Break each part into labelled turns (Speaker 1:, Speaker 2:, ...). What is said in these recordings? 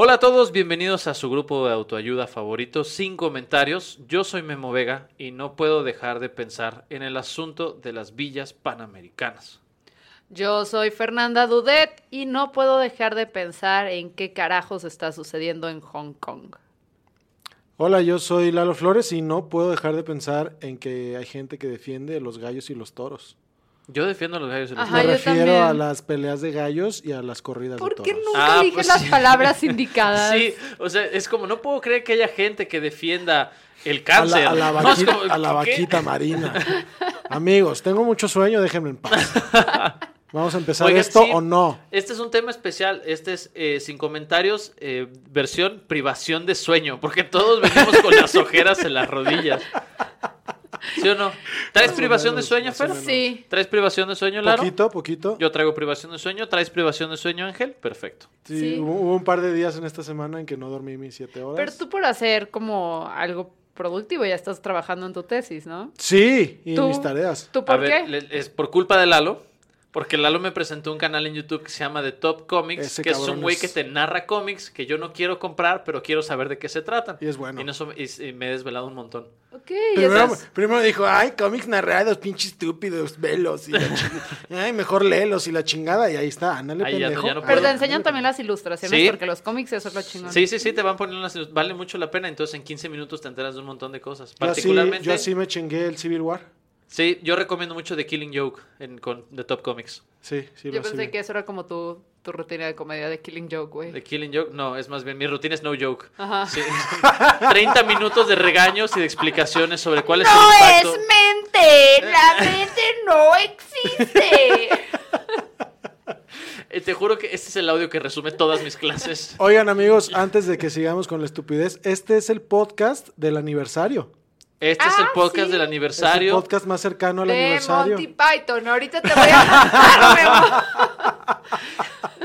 Speaker 1: Hola a todos, bienvenidos a su grupo de autoayuda favorito, sin comentarios. Yo soy Memo Vega y no puedo dejar de pensar en el asunto de las villas panamericanas.
Speaker 2: Yo soy Fernanda Dudet y no puedo dejar de pensar en qué carajos está sucediendo en Hong Kong.
Speaker 3: Hola, yo soy Lalo Flores y no puedo dejar de pensar en que hay gente que defiende los gallos y los toros.
Speaker 1: Yo defiendo a los gallos
Speaker 2: Ajá,
Speaker 3: Me refiero
Speaker 2: también.
Speaker 3: a las peleas de gallos y a las corridas de
Speaker 2: ¿Por
Speaker 3: toros.
Speaker 2: qué nunca
Speaker 1: Ah,
Speaker 2: dije
Speaker 1: pues
Speaker 2: las
Speaker 1: sí.
Speaker 2: palabras indicadas?
Speaker 1: Sí, o sea, es como no puedo creer que haya gente que defienda el
Speaker 3: A
Speaker 1: cáncer.
Speaker 3: la, a la
Speaker 1: No, como,
Speaker 3: a la vaquita marina. Amigos, tengo mucho sueño, déjenme en paz. ¿Vamos a empezar
Speaker 1: Oigan,
Speaker 3: esto
Speaker 1: sí,
Speaker 3: o no?
Speaker 1: Este es un tema especial. Este es eh, sin comentarios, eh, versión privación de sueño, porque todos venimos con las ojeras en las rodillas. ¿Sí o no? ¿Traes privación
Speaker 3: menos,
Speaker 1: de sueño, Fer?
Speaker 2: Sí.
Speaker 1: ¿Traes privación de sueño, Laro?
Speaker 3: Poquito, poquito.
Speaker 1: Yo traigo privación de sueño. ¿Traes privación de sueño, Ángel? Perfecto.
Speaker 3: Sí,
Speaker 2: Sí.
Speaker 3: Hubo, hubo un par de días en esta semana en que no dormí mis siete horas.
Speaker 2: Pero tú por hacer como algo productivo ya estás trabajando en tu tesis, ¿no?
Speaker 3: Sí, y
Speaker 2: ¿Tú?
Speaker 3: mis tareas.
Speaker 2: ¿Tú
Speaker 1: A
Speaker 2: por
Speaker 1: ver,
Speaker 2: qué?
Speaker 1: le- es por culpa de Lalo. Porque Lalo me presentó un canal en YouTube que se llama The Top Comics,
Speaker 3: Ese
Speaker 1: que es un güey
Speaker 3: es-
Speaker 1: que te narra cómics que yo no quiero comprar, pero quiero saber de qué se tratan.
Speaker 3: Y es bueno.
Speaker 1: Y, en eso- y- y me he desvelado un montón.
Speaker 2: Ok,
Speaker 3: Primero, dijo, ay, cómics narrados, pinches estúpidos, velos. Y la chingada. ay, mejor léelos y la chingada. Y ahí está, ándale,
Speaker 1: Ahí ya no-
Speaker 3: pendejo.
Speaker 1: ya no
Speaker 2: Pero te enseñan también las ilustraciones
Speaker 1: Sí.
Speaker 2: porque los cómics eso es lo chingón.
Speaker 1: Sí, sí, sí, te van poniendo las... Vale mucho la pena, entonces en 15 minutos te enteras de un montón de cosas.
Speaker 3: Yo así,
Speaker 1: Particularmente...
Speaker 3: yo así me chingué el Civil War.
Speaker 1: Sí, yo recomiendo mucho The Killing Joke en, con The Top Comics.
Speaker 3: Sí, sí,
Speaker 2: Yo pensé que eso era como tu, tu rutina de comedia de Killing Joke, güey.
Speaker 1: The Killing Joke, no, es más bien, mi rutina es No Joke.
Speaker 2: Ajá.
Speaker 1: Sí. 30 minutos de regaños y de explicaciones sobre cuál es
Speaker 2: ¡No
Speaker 1: el impacto.
Speaker 2: es mente! ¡La mente no existe!
Speaker 1: Eh, te juro que este es el audio que resume todas mis clases.
Speaker 3: Oigan, amigos, antes de que sigamos con la estupidez, este es el podcast del aniversario.
Speaker 1: Este es el
Speaker 2: Ah,
Speaker 1: podcast
Speaker 2: sí.
Speaker 1: del
Speaker 3: Es el
Speaker 1: aniversario.
Speaker 3: podcast más cercano al
Speaker 2: de
Speaker 3: aniversario.
Speaker 2: Monty Python. Ahorita te voy a contar,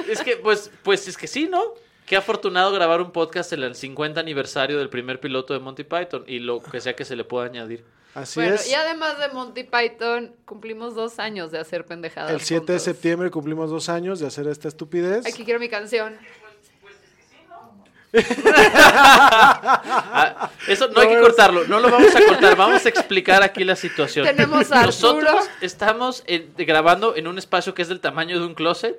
Speaker 1: Es que, pues, pues es que sí, ¿no? Qué afortunado grabar un podcast en el 50 aniversario del primer piloto de Monty Python y lo que sea que se le pueda añadir.
Speaker 3: Así
Speaker 2: Bueno,
Speaker 3: es.
Speaker 2: y además de Monty Python, cumplimos dos años de hacer pendejadas.
Speaker 3: El 7 de septiembre cumplimos dos años de hacer esta estupidez.
Speaker 2: Aquí quiero mi canción.
Speaker 1: Ah, eso no hay que cortarlo, no lo vamos a cortar, vamos a explicar aquí la situación.
Speaker 2: Tenemos a
Speaker 1: Nosotros
Speaker 2: Arturo.
Speaker 1: estamos en- grabando en un espacio que es del tamaño de un closet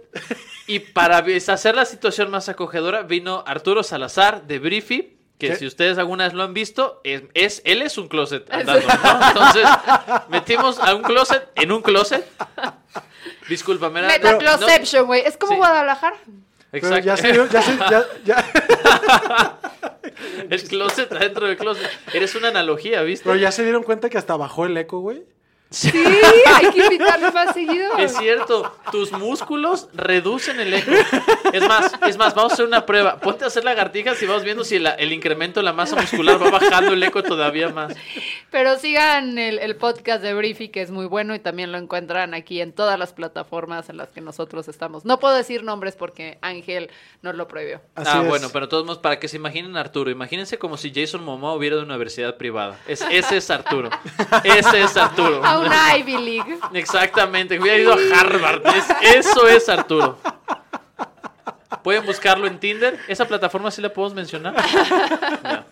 Speaker 1: y para hacer la situación más acogedora vino Arturo Salazar de Briefy, que
Speaker 3: ¿Qué?
Speaker 1: si ustedes alguna vez lo han visto, es, es- él es un closet andando, ¿no? Entonces metimos a un closet en un closet. Disculpa, me era-
Speaker 2: Metacloception, güey. Es como
Speaker 1: Sí.
Speaker 2: Guadalajara.
Speaker 3: Pero
Speaker 1: Exacto.
Speaker 3: ya se ya se- ya- ya-
Speaker 1: El closet adentro del closet. Eres una analogía, ¿viste?
Speaker 3: pero ya se dieron cuenta que hasta bajó el eco, güey.
Speaker 2: Sí, hay que invitarlo más seguido.
Speaker 1: Es cierto, tus músculos reducen el eco. Es más, es más, vamos a hacer una prueba. Ponte a hacer lagartijas y vamos viendo si la- el incremento de la masa muscular va bajando el eco todavía más.
Speaker 2: Pero sigan el, el podcast de Briefy, que es muy bueno y también lo encuentran aquí en todas las plataformas en las que nosotros estamos. No puedo decir nombres porque Ángel nos lo prohibió.
Speaker 3: Así
Speaker 1: ah,
Speaker 3: es.
Speaker 1: bueno, pero de todos modos, para que se imaginen a Arturo, imagínense como si Jason Momoa hubiera de una universidad privada. Es, ese es Arturo. Ese es Arturo.
Speaker 2: Una Ivy League.
Speaker 1: Exactamente, hubiera ido a Harvard. Es- eso es Arturo. Pueden buscarlo en Tinder. ¿Esa plataforma sí la podemos mencionar?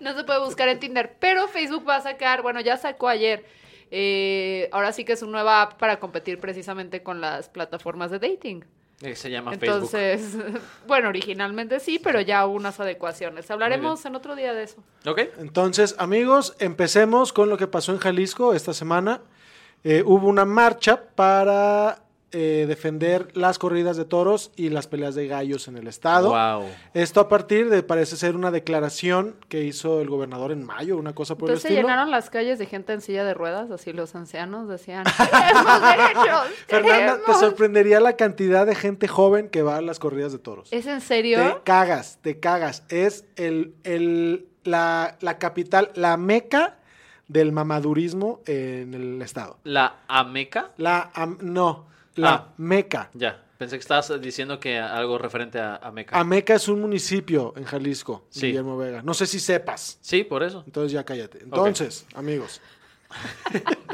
Speaker 2: No se puede buscar en Tinder, pero Facebook va a sacar, bueno, ya sacó ayer. eh, ahora sí que es una nueva app para competir precisamente con las plataformas de dating.
Speaker 1: Eh, Se llama Facebook.
Speaker 2: Entonces, bueno, originalmente sí, pero ya hubo unas adecuaciones. Hablaremos en otro día de eso.
Speaker 1: ¿Ok?
Speaker 3: Entonces, amigos, empecemos con lo que pasó en Jalisco esta semana. Eh, hubo una marcha para eh, defender las corridas de toros y las peleas de gallos en el estado.
Speaker 1: Wow.
Speaker 3: Esto a partir de, parece ser una declaración que hizo el gobernador en mayo, una cosa por
Speaker 2: Entonces se
Speaker 3: el estilo.
Speaker 2: llenaron las calles de gente en silla de ruedas, así los ancianos decían, ¡Queremos derechos!
Speaker 3: Fernanda, te
Speaker 2: queremos".
Speaker 3: sorprendería la cantidad de gente joven que va a las corridas de toros.
Speaker 2: ¿Es en
Speaker 3: Te
Speaker 2: serio?
Speaker 3: cagas, te cagas. Es el, el- la, la capital, la meca del mamadurismo en el estado.
Speaker 1: ¿La Ameca?
Speaker 3: La, am- no, la
Speaker 1: Ah.
Speaker 3: meca.
Speaker 1: Ya. Pensé que estabas diciendo que algo referente a Ameca.
Speaker 3: Ameca es un municipio en Jalisco,
Speaker 1: Sí.
Speaker 3: Guillermo Vega. No sé si sepas.
Speaker 1: sí, por eso.
Speaker 3: Entonces ya cállate. Entonces, amigos.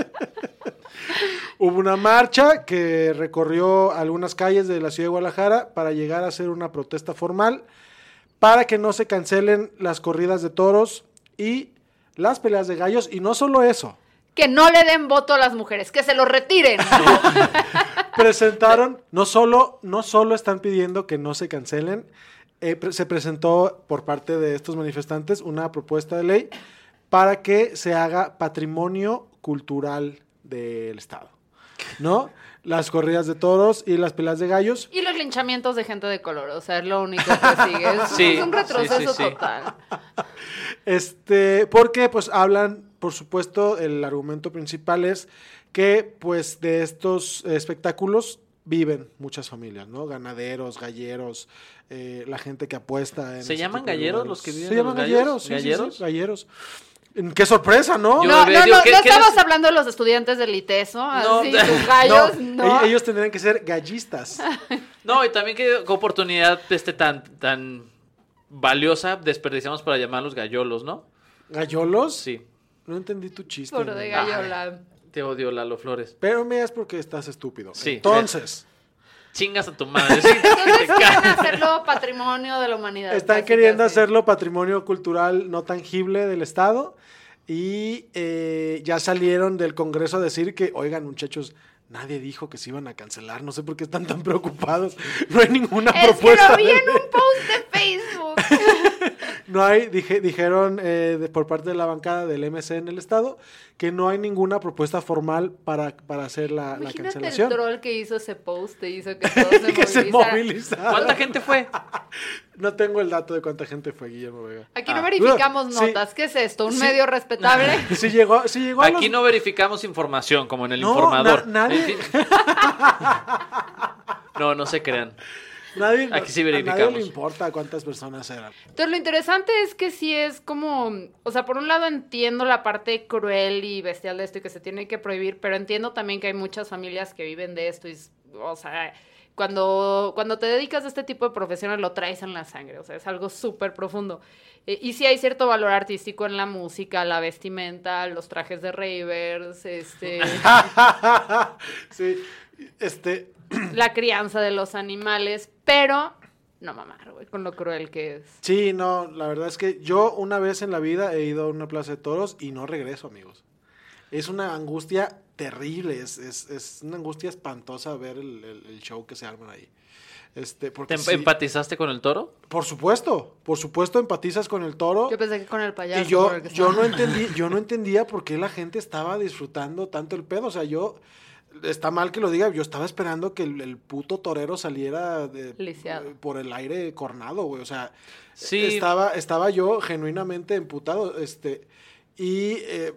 Speaker 3: Hubo una marcha que recorrió algunas calles de la ciudad de Guadalajara para llegar a hacer una protesta formal para que no se cancelen las corridas de toros y las peleas de gallos. Y no solo eso,
Speaker 2: Que no le den voto a las mujeres, que se lo retiren.
Speaker 3: presentaron, no solo, no solo están pidiendo que no se cancelen, eh, pre- se presentó por parte de estos manifestantes una propuesta de ley para que se haga patrimonio cultural del Estado. ¿No? Las corridas de toros y las peleas de gallos.
Speaker 2: Y los linchamientos de gente de color, o sea, es lo único que sigue. Es,
Speaker 1: Sí,
Speaker 2: es un
Speaker 1: sí,
Speaker 2: retroceso
Speaker 1: sí, sí.
Speaker 2: total.
Speaker 3: Este, porque pues hablan, por supuesto, el argumento principal es que pues de estos espectáculos viven muchas familias, ¿no? Ganaderos, galleros, eh, la gente que apuesta. En
Speaker 1: ¿Se
Speaker 3: ese
Speaker 1: llaman galleros los que viven
Speaker 3: Se llaman
Speaker 1: gallos?
Speaker 3: galleros, sí, sí, sí,
Speaker 1: ¿Galleros?
Speaker 3: galleros. Mm, Qué sorpresa, ¿no?
Speaker 1: Yo
Speaker 2: No, no,
Speaker 1: digo,
Speaker 2: no,
Speaker 1: ¿qué-
Speaker 2: no
Speaker 1: qué
Speaker 2: estamos hablando de los estudiantes del ITESO,
Speaker 1: No,
Speaker 2: así, sus gallos,
Speaker 3: No,
Speaker 2: no.
Speaker 3: e- ellos tendrían que ser gallistas.
Speaker 1: No, y también qué oportunidad este tan, tan valiosa desperdiciamos para llamarlos gallolos, ¿no?
Speaker 3: ¿Gallolos?
Speaker 1: Sí.
Speaker 3: No entendí tu chiste.
Speaker 2: Por de gallola.
Speaker 1: Te odio, Lalo Flores.
Speaker 3: Pero me es porque estás estúpido.
Speaker 1: Sí.
Speaker 3: Entonces,
Speaker 1: Chingas a tu madre. sí.
Speaker 2: Entonces quieren hacerlo patrimonio de la humanidad.
Speaker 3: están queriendo hacerlo patrimonio cultural no tangible del Estado y eh, ya salieron del Congreso a decir que, oigan muchachos, nadie dijo que se iban a cancelar, no sé por qué están tan preocupados, no hay ninguna
Speaker 2: Es que
Speaker 3: propuesta.
Speaker 2: lo vi
Speaker 3: de
Speaker 2: en un post de Facebook.
Speaker 3: No hay, dije, dijeron eh, de- por parte de la bancada del MC en el Estado que no hay ninguna propuesta formal para, para hacer la, la
Speaker 2: Imagínate el
Speaker 3: cancelación.
Speaker 2: troll que hizo ese post y hizo que todos se
Speaker 3: que se
Speaker 2: movilizaran.
Speaker 3: movilizaron.
Speaker 1: ¿Cuánta gente fue?
Speaker 3: No tengo el dato de cuánta gente fue Guillermo Vega.
Speaker 2: Aquí
Speaker 1: Ah.
Speaker 2: no verificamos
Speaker 3: Sí.
Speaker 2: notas. ¿Qué es esto? ¿Un
Speaker 3: Sí.
Speaker 2: medio respetable?
Speaker 3: Si llegó, si llegó a
Speaker 1: Aquí
Speaker 3: los-
Speaker 1: no verificamos información, como en el
Speaker 3: No,
Speaker 1: informador.
Speaker 3: na- nadie-.
Speaker 1: No, no se crean.
Speaker 3: Nadie,
Speaker 1: Aquí sí
Speaker 3: a nadie
Speaker 1: verificamos.
Speaker 3: le importa cuántas personas eran.
Speaker 2: Entonces lo interesante es que sí es como, o sea, por un lado entiendo la parte cruel y bestial de esto y que se tiene que prohibir, pero entiendo también que hay muchas familias que viven de esto y, o sea, cuando, cuando te dedicas a este tipo de profesiones lo traes en la sangre, o sea, es algo súper profundo. Eh, y sí hay cierto valor artístico en la música, la vestimenta, los trajes de ravers, este,
Speaker 3: sí, este,
Speaker 2: la crianza de los animales, pero no mamar, güey, con lo cruel que es.
Speaker 3: sí, no, la verdad es que yo una vez en la vida he ido a una plaza de toros y no regreso, amigos. Es una angustia terrible, es, es, es una angustia espantosa ver el, el- el show que se arman ahí. Este, porque
Speaker 1: ¿Te
Speaker 3: sí,
Speaker 1: empatizaste con el toro?
Speaker 3: por supuesto, por supuesto empatizas con el toro.
Speaker 2: Yo pensé que con el payaso.
Speaker 3: Y yo, yo no entendí, yo no entendía por qué la gente estaba disfrutando tanto el pedo. O sea, yo está mal que lo diga, yo estaba esperando que el, el puto torero saliera de- por el aire cornado, güey. O sea,
Speaker 1: Sí.
Speaker 3: estaba, estaba yo genuinamente emputado. Este, y eh,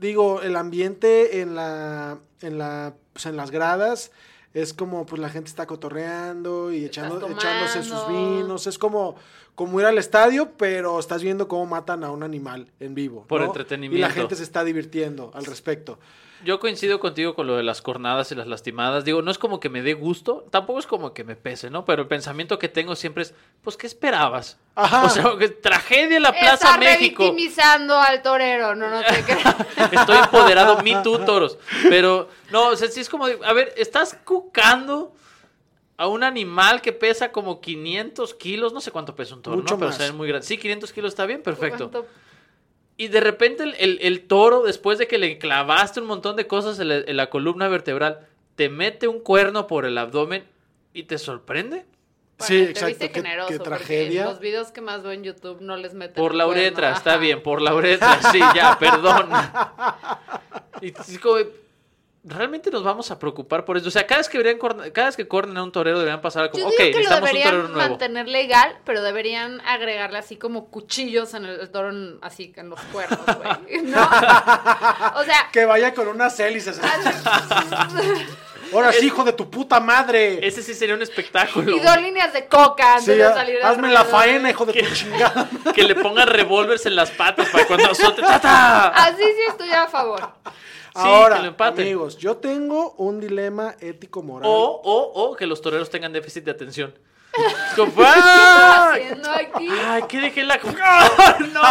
Speaker 3: digo, el ambiente en la, en la, pues, en las gradas es como pues la gente está cotorreando y echando, echándose sus vinos. Es como, como ir al estadio, pero estás viendo cómo matan a un animal en vivo.
Speaker 1: Por
Speaker 3: ¿no?
Speaker 1: entretenimiento.
Speaker 3: Y la gente se está divirtiendo al respecto.
Speaker 1: Yo coincido contigo con lo de las cornadas y las lastimadas. Digo, no es como que me dé gusto, tampoco es como que me pese, ¿no? Pero el pensamiento que tengo siempre es, pues, ¿qué esperabas?
Speaker 3: Ajá.
Speaker 1: O sea, que tragedia en la Plaza
Speaker 2: Está
Speaker 1: México.
Speaker 2: revictimizando al torero, no, no te creas.
Speaker 1: Estoy empoderado, me tú, toros. Pero, no, o sea, sí es como, a ver, estás cucando a un animal que pesa como 500 kilos, no sé cuánto pesa un toro,
Speaker 3: Mucho
Speaker 1: ¿no? Pero
Speaker 3: más.
Speaker 1: ven muy grande. Sí, 500 kilos está bien, perfecto.
Speaker 2: ¿Cuánto?
Speaker 1: Y de repente el, el- el toro, después de que le clavaste un montón de cosas en la, en la columna vertebral, te mete un cuerno por el abdomen y te sorprende.
Speaker 3: Sí,
Speaker 2: Bueno, te
Speaker 3: exacto,
Speaker 2: viste
Speaker 3: qué-
Speaker 2: generoso,
Speaker 3: qué
Speaker 2: porque
Speaker 3: tragedia.
Speaker 2: Los videos que más veo en YouTube no les meten.
Speaker 1: Por la
Speaker 2: cuerno,
Speaker 1: uretra, está
Speaker 2: ajá.
Speaker 1: bien, por la uretra, sí, ya, perdón. Y es como, realmente nos vamos a preocupar por eso. O sea, cada vez que deberían cada vez que cornen a un torero deberían pasar como,
Speaker 2: Yo
Speaker 1: ok,
Speaker 2: digo que lo
Speaker 1: necesitamos un torero
Speaker 2: deberían
Speaker 1: nuevo.
Speaker 2: mantener legal, pero deberían agregarle así como cuchillos en el, el toro, así en los cuernos, güey. ¿No? O sea,
Speaker 3: Que vaya con unas hélices. Ahora sí, hijo de tu puta madre.
Speaker 1: Ese sí sería un espectáculo.
Speaker 2: y dos líneas de coca antes
Speaker 3: Sí,
Speaker 2: de salir al
Speaker 3: hazme la faena, hijo de tu chingada.
Speaker 1: Que le pongan revólveres en las patas para cuando azote. ¡Tata!
Speaker 2: Así sí estoy a favor.
Speaker 1: Sí,
Speaker 3: Ahora,
Speaker 1: que lo empaten.
Speaker 3: amigos, yo tengo un dilema ético-moral.
Speaker 1: O, o, o que los toreros tengan déficit de atención. Es como, ¡ah!
Speaker 2: Haciendo aquí.
Speaker 1: ¡Ay, qué dejé la... ¡Ah, ¡No!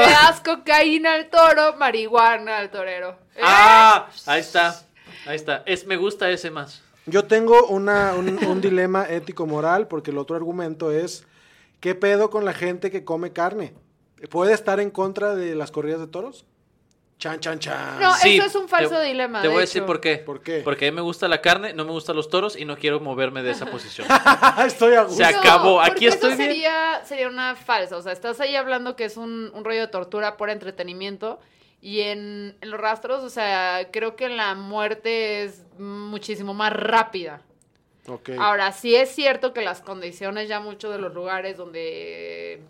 Speaker 2: Le das cocaína al toro, marihuana al torero. ¿Eh?
Speaker 1: ¡Ah! Ahí está. Ahí está. Es, me gusta ese más.
Speaker 3: Yo tengo una, un, un dilema ético-moral porque el otro argumento es, ¿qué pedo con la gente que come carne? ¿Puede estar en contra de las corridas de toros? Chan, chan, chan.
Speaker 2: No,
Speaker 1: Sí,
Speaker 2: eso es un falso
Speaker 1: te-
Speaker 2: dilema.
Speaker 1: Te
Speaker 2: de
Speaker 1: voy a decir
Speaker 2: hecho.
Speaker 1: por qué.
Speaker 3: ¿Por qué?
Speaker 1: Porque a mí me gusta la carne, no me gustan los toros y no quiero moverme de esa posición.
Speaker 3: Estoy a gusto.
Speaker 1: Se acabó. Aquí
Speaker 2: porque
Speaker 1: estoy
Speaker 2: eso
Speaker 1: bien.
Speaker 2: sería, sería una falsa. O sea, estás ahí hablando que es un, un rollo de tortura por entretenimiento. Y en, en los rastros, o sea, creo que la muerte es muchísimo más rápida.
Speaker 3: Ok.
Speaker 2: Ahora, sí es cierto que las condiciones ya muchos de los lugares donde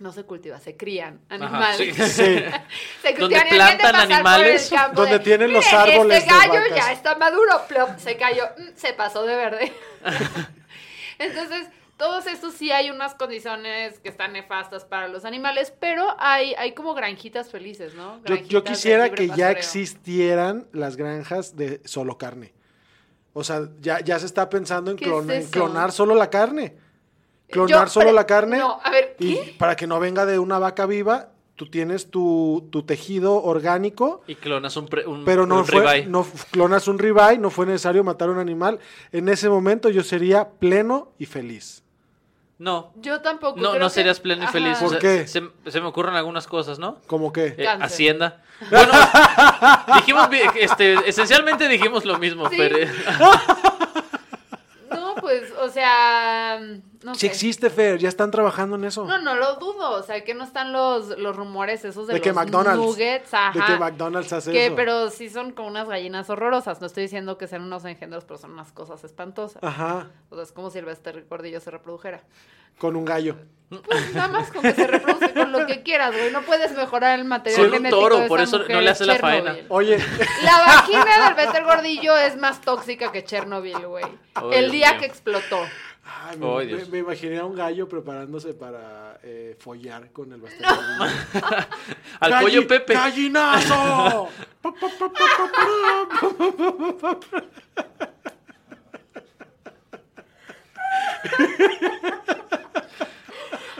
Speaker 2: no se cultiva, se crían animales.
Speaker 1: sí.
Speaker 3: Sí.
Speaker 2: se gente
Speaker 1: plantan
Speaker 2: pasar por el
Speaker 1: animales,
Speaker 2: campo
Speaker 3: donde
Speaker 2: de,
Speaker 3: tienen los
Speaker 2: "Miren,
Speaker 3: árboles
Speaker 2: Este
Speaker 3: de
Speaker 2: gallo
Speaker 3: vacas".
Speaker 2: ya está maduro, plop, se cayó, mm, se pasó de verde. Entonces, todos estos sí hay unas condiciones que están nefastas para los animales, pero hay, hay como granjitas felices, ¿no?
Speaker 3: Yo,
Speaker 2: Granjitas
Speaker 3: yo quisiera que ya existieran las granjas de solo carne. O sea, ya, ya se está pensando en, clonar solo la carne. Clonar
Speaker 2: Yo
Speaker 3: solo la carne.
Speaker 2: No, a ver,
Speaker 3: Y
Speaker 2: ¿qué?
Speaker 3: para que no venga de una vaca viva, tú tienes tu, tu tejido orgánico,
Speaker 1: Y clonas un, pre- un,
Speaker 3: pero no,
Speaker 1: un
Speaker 3: fue,
Speaker 1: ribeye.
Speaker 3: no clonas un ribeye, no fue necesario matar a un animal. En ese momento yo sería pleno y feliz.
Speaker 1: No.
Speaker 2: Yo tampoco.
Speaker 1: No,
Speaker 2: creo
Speaker 1: no
Speaker 2: que-
Speaker 1: serías pleno y
Speaker 2: Ajá.
Speaker 1: feliz.
Speaker 3: ¿Por
Speaker 1: O sea,
Speaker 3: qué?
Speaker 1: Se, se me ocurren algunas cosas, ¿no?
Speaker 3: Como que...
Speaker 1: Eh. Hacienda. Bueno, dijimos, este, esencialmente dijimos lo mismo,
Speaker 2: Sí.
Speaker 1: pero...
Speaker 2: No, pues, o sea, no
Speaker 3: Si
Speaker 2: sé.
Speaker 3: existe, Fer, ya están trabajando en eso.
Speaker 2: No, no lo dudo, o sea, que no están los, los rumores esos de,
Speaker 3: de que
Speaker 2: los
Speaker 3: McDonald's.
Speaker 2: nuggets, ajá.
Speaker 3: De que McDonald's hace
Speaker 2: que,
Speaker 3: eso.
Speaker 2: pero sí son como unas gallinas horrorosas. No estoy diciendo que sean unos engendros, pero son unas cosas espantosas.
Speaker 3: Ajá,
Speaker 2: O sea, es como si el Bester Gordillo se reprodujera.
Speaker 3: con un gallo.
Speaker 2: Pues nada más con que se reproduce con lo que quieras, güey. No puedes mejorar el material
Speaker 1: un
Speaker 2: genético
Speaker 1: toro,
Speaker 2: de
Speaker 1: por
Speaker 2: esa
Speaker 1: eso no le hace la
Speaker 2: Chernobyl.
Speaker 1: faena.
Speaker 3: Oye,
Speaker 2: La vagina del Bester Gordillo es más tóxica que Chernobyl, güey.
Speaker 1: Oh,
Speaker 2: el
Speaker 1: Dios
Speaker 2: día
Speaker 1: mío.
Speaker 2: que explotó.
Speaker 3: Ay, me,
Speaker 1: Ay,
Speaker 3: me- imaginé a un gallo preparándose para eh, follar con el bastón.
Speaker 1: Al pollo Pepe.
Speaker 3: ¡Gallinazo!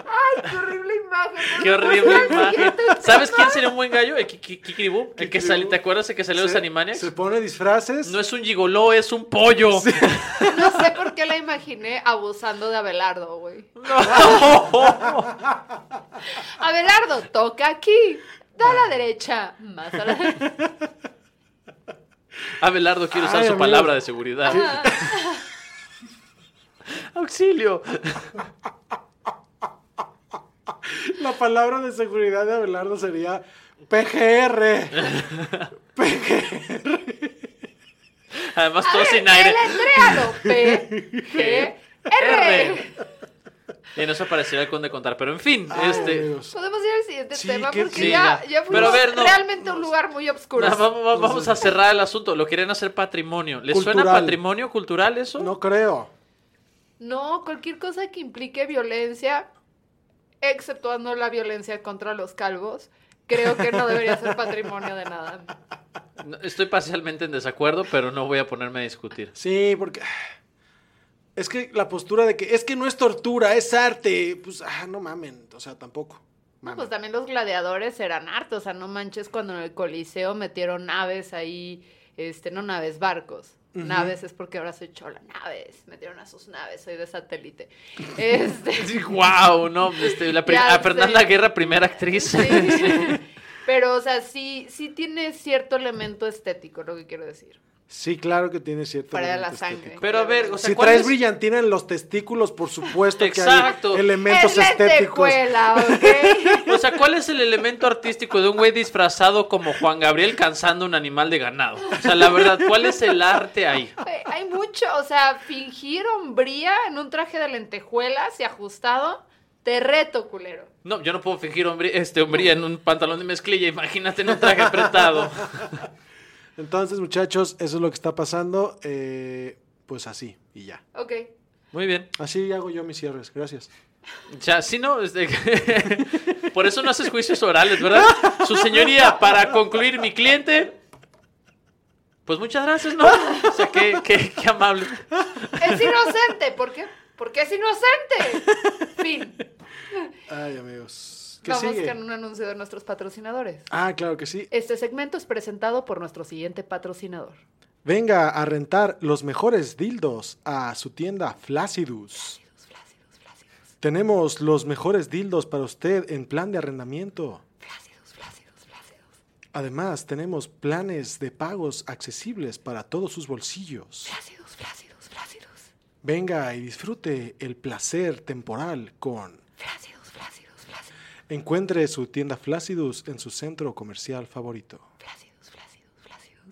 Speaker 2: ¡Ay, qué horrible imagen!
Speaker 1: Qué horrible imagen. ¿Sabes quién sería un buen gallo? El Ki- Ki- Kikiribú. El que salió, ¿te acuerdas el que salió de los
Speaker 3: Se- pone disfraces.
Speaker 1: No es un gigoló, es un pollo.
Speaker 2: No sé por qué la imaginé abusando de Abelardo, güey. Abelardo, toca aquí. Da a la derecha. Más a la derecha.
Speaker 1: Abelardo quiere usar
Speaker 3: Ay,
Speaker 1: su palabra de seguridad. Auxilio.
Speaker 3: La palabra de seguridad de Abelardo sería PGR.
Speaker 1: Además, todo sin aire.
Speaker 2: Deletréalo. P, G, R.
Speaker 1: R. Y no se aparecerá el conde contar. Pero en fin,
Speaker 3: Ay,
Speaker 1: este.
Speaker 2: Podemos ir al siguiente
Speaker 3: Sí,
Speaker 2: tema
Speaker 3: ¿qué-
Speaker 2: porque ya,
Speaker 1: Sí,
Speaker 2: ya
Speaker 1: ya.
Speaker 2: fuimos
Speaker 1: Pero a ver, no.
Speaker 2: realmente un lugar muy oscuro.
Speaker 1: No, vamos, vamos- vamos a cerrar el asunto. Lo querían hacer patrimonio. ¿Les suena patrimonio cultural eso?
Speaker 3: No creo.
Speaker 2: No, cualquier cosa que implique violencia, exceptuando la violencia contra los calvos, creo que no debería ser patrimonio de nada.
Speaker 1: No, Estoy parcialmente en desacuerdo, pero no voy a ponerme a discutir.
Speaker 3: Sí, porque. Es que la postura de que es que no es tortura, es arte. Pues, ah, no mamen. O sea, tampoco.
Speaker 2: No, pues también los gladiadores eran hartos, o sea, no manches cuando en el Coliseo metieron naves ahí, este, no naves, barcos. Naves es porque ahora soy chola, naves, metieron a sus naves, soy de satélite. Este,
Speaker 1: wow, no, este, la
Speaker 2: Ya
Speaker 1: a Fernanda. Guerra, primera actriz.
Speaker 2: sí. Pero, o sea, sí, sí tiene cierto elemento estético, lo que quiero decir.
Speaker 3: Sí, claro que tiene cierto.
Speaker 2: De la sangre.
Speaker 3: estético.
Speaker 1: Pero a ver, o sea,
Speaker 3: Si
Speaker 1: ¿cuál
Speaker 3: traes
Speaker 1: es?
Speaker 3: brillantina en los testículos, por supuesto
Speaker 1: Exacto.
Speaker 3: que hay elementos
Speaker 2: es
Speaker 3: estéticos.
Speaker 2: lentejuela, ¿ok?
Speaker 1: O sea, ¿cuál es el elemento artístico de un güey disfrazado como Juan Gabriel cansando un animal de ganado? O sea, la verdad, ¿cuál es el arte ahí?
Speaker 2: Hay mucho, o sea, fingir hombría en un traje de lentejuelas y ajustado, te reto, culero.
Speaker 1: No, yo no puedo fingir hombría, este, hombría en un pantalón de mezclilla, imagínate en un traje apretado.
Speaker 3: Entonces, muchachos, eso es lo que está pasando. eh, pues así, y ya.
Speaker 2: Ok.
Speaker 1: Muy bien.
Speaker 3: Así hago yo mis cierres. Gracias.
Speaker 1: O sea, si no, este, por eso no haces juicios orales, ¿verdad? Su señoría, para concluir, mi cliente, pues muchas gracias, ¿no? O sea, qué, qué, qué amable.
Speaker 2: Es inocente, ¿por qué? Porque es inocente. Fin.
Speaker 3: Ay, amigos. ¿Qué
Speaker 2: Vamos
Speaker 3: sigue?
Speaker 2: con un anuncio de nuestros patrocinadores.
Speaker 3: Ah, claro que sí.
Speaker 2: Este segmento es presentado por nuestro siguiente patrocinador.
Speaker 3: Venga a rentar los mejores dildos a su tienda Flaccidus. Tenemos los mejores dildos para usted en plan de arrendamiento.
Speaker 2: Flácidos, flácidos, flácidos.
Speaker 3: Además, tenemos planes de pagos accesibles para todos sus bolsillos.
Speaker 2: Flácidos, flácidos, flácidos.
Speaker 3: Venga y disfrute el placer temporal con...
Speaker 2: Flácidos.
Speaker 3: Encuentre su tienda Flaccidus en su centro comercial favorito.
Speaker 2: Flácidos, flácidos, flácidos.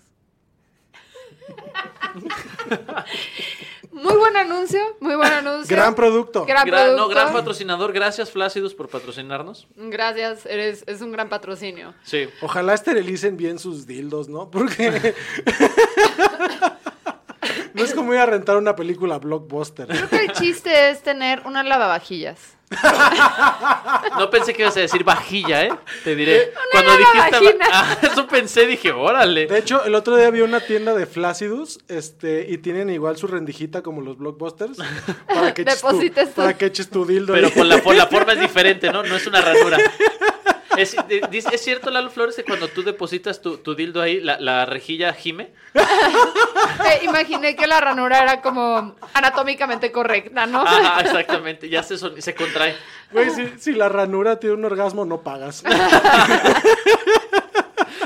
Speaker 2: muy buen anuncio, muy buen anuncio.
Speaker 3: Gran producto.
Speaker 2: Gran
Speaker 1: Gran, no, gran patrocinador. Gracias, Flácidos, por patrocinarnos.
Speaker 2: Gracias, eres, es un gran patrocinio.
Speaker 1: Sí.
Speaker 3: Ojalá esterilicen bien sus dildos, ¿no? Porque... no es como ir a rentar una película blockbuster.
Speaker 2: Creo que el chiste es tener una lavavajillas.
Speaker 1: No pensé que ibas a decir vajilla, ¿eh? Te diré. Cuando
Speaker 2: Una
Speaker 1: dijiste.
Speaker 2: lavavagina.
Speaker 1: Ah, eso pensé, dije, órale.
Speaker 3: De hecho, el otro día vi una tienda de Flaccidus, este, y tienen igual su rendijita como los blockbusters, para que eches tu, para que eches tu dildo
Speaker 1: Pero
Speaker 3: ahí.
Speaker 1: con la, por la forma es diferente, ¿no? No es una ranura. Es, de- dice- ¿es cierto, Lalo Flores, que cuando tú depositas tu, tu dildo ahí, la, la rejilla gime?
Speaker 2: Imaginé que la ranura era como anatómicamente correcta, ¿no?
Speaker 1: Ajá, exactamente. Ya se, son- se contrae.
Speaker 3: Güey, si, si la ranura tiene un orgasmo, no pagas.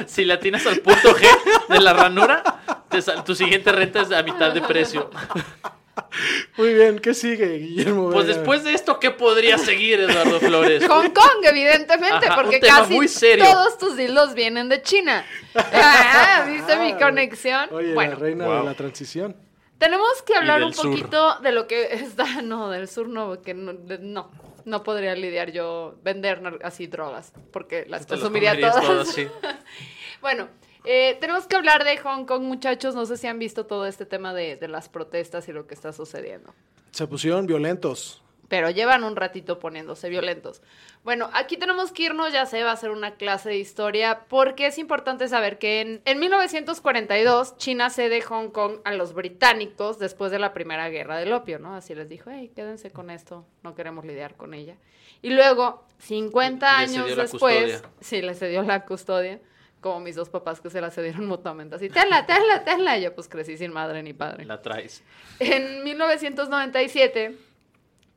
Speaker 1: Si la tienes al punto G de la ranura, te sal- tu siguiente renta es a mitad de precio.
Speaker 3: Muy bien, ¿qué sigue, Guillermo?
Speaker 1: Pues después de esto, ¿qué podría seguir, Eduardo Flores?
Speaker 2: Hong Kong, evidentemente,
Speaker 1: Ajá,
Speaker 2: porque casi
Speaker 1: muy serio.
Speaker 2: todos tus dildos vienen de China. Ah, ¿Viste mi conexión?
Speaker 3: Oye,
Speaker 2: bueno,
Speaker 3: la reina
Speaker 1: Wow.
Speaker 3: de la transición.
Speaker 2: tenemos que hablar un
Speaker 1: sur.
Speaker 2: poquito de lo que está. No, del sur no, porque no, de- no, no podría lidiar yo vender así drogas, porque las consumiría todas.
Speaker 1: todas, sí.
Speaker 2: Bueno, eh, tenemos que hablar de Hong Kong, muchachos. No sé si han visto todo este tema de, de las protestas y lo que está sucediendo.
Speaker 3: Se pusieron violentos.
Speaker 2: pero llevan un ratito poniéndose violentos. Bueno, aquí tenemos que irnos, ya sé, va a ser una clase de historia, porque es importante saber que en, en 1942 China cede Hong Kong a los británicos después de la Primera Guerra del Opio, ¿no? Así les dijo, hey, quédense con esto, no queremos lidiar con ella. Y luego, 50
Speaker 1: Le cedió
Speaker 2: años después, sí, le cedió la custodia, como mis dos papás que se la cedieron mutuamente, así, tenla, tenla, tenla, y yo pues crecí sin madre ni padre.
Speaker 1: La traes.
Speaker 2: En 1997,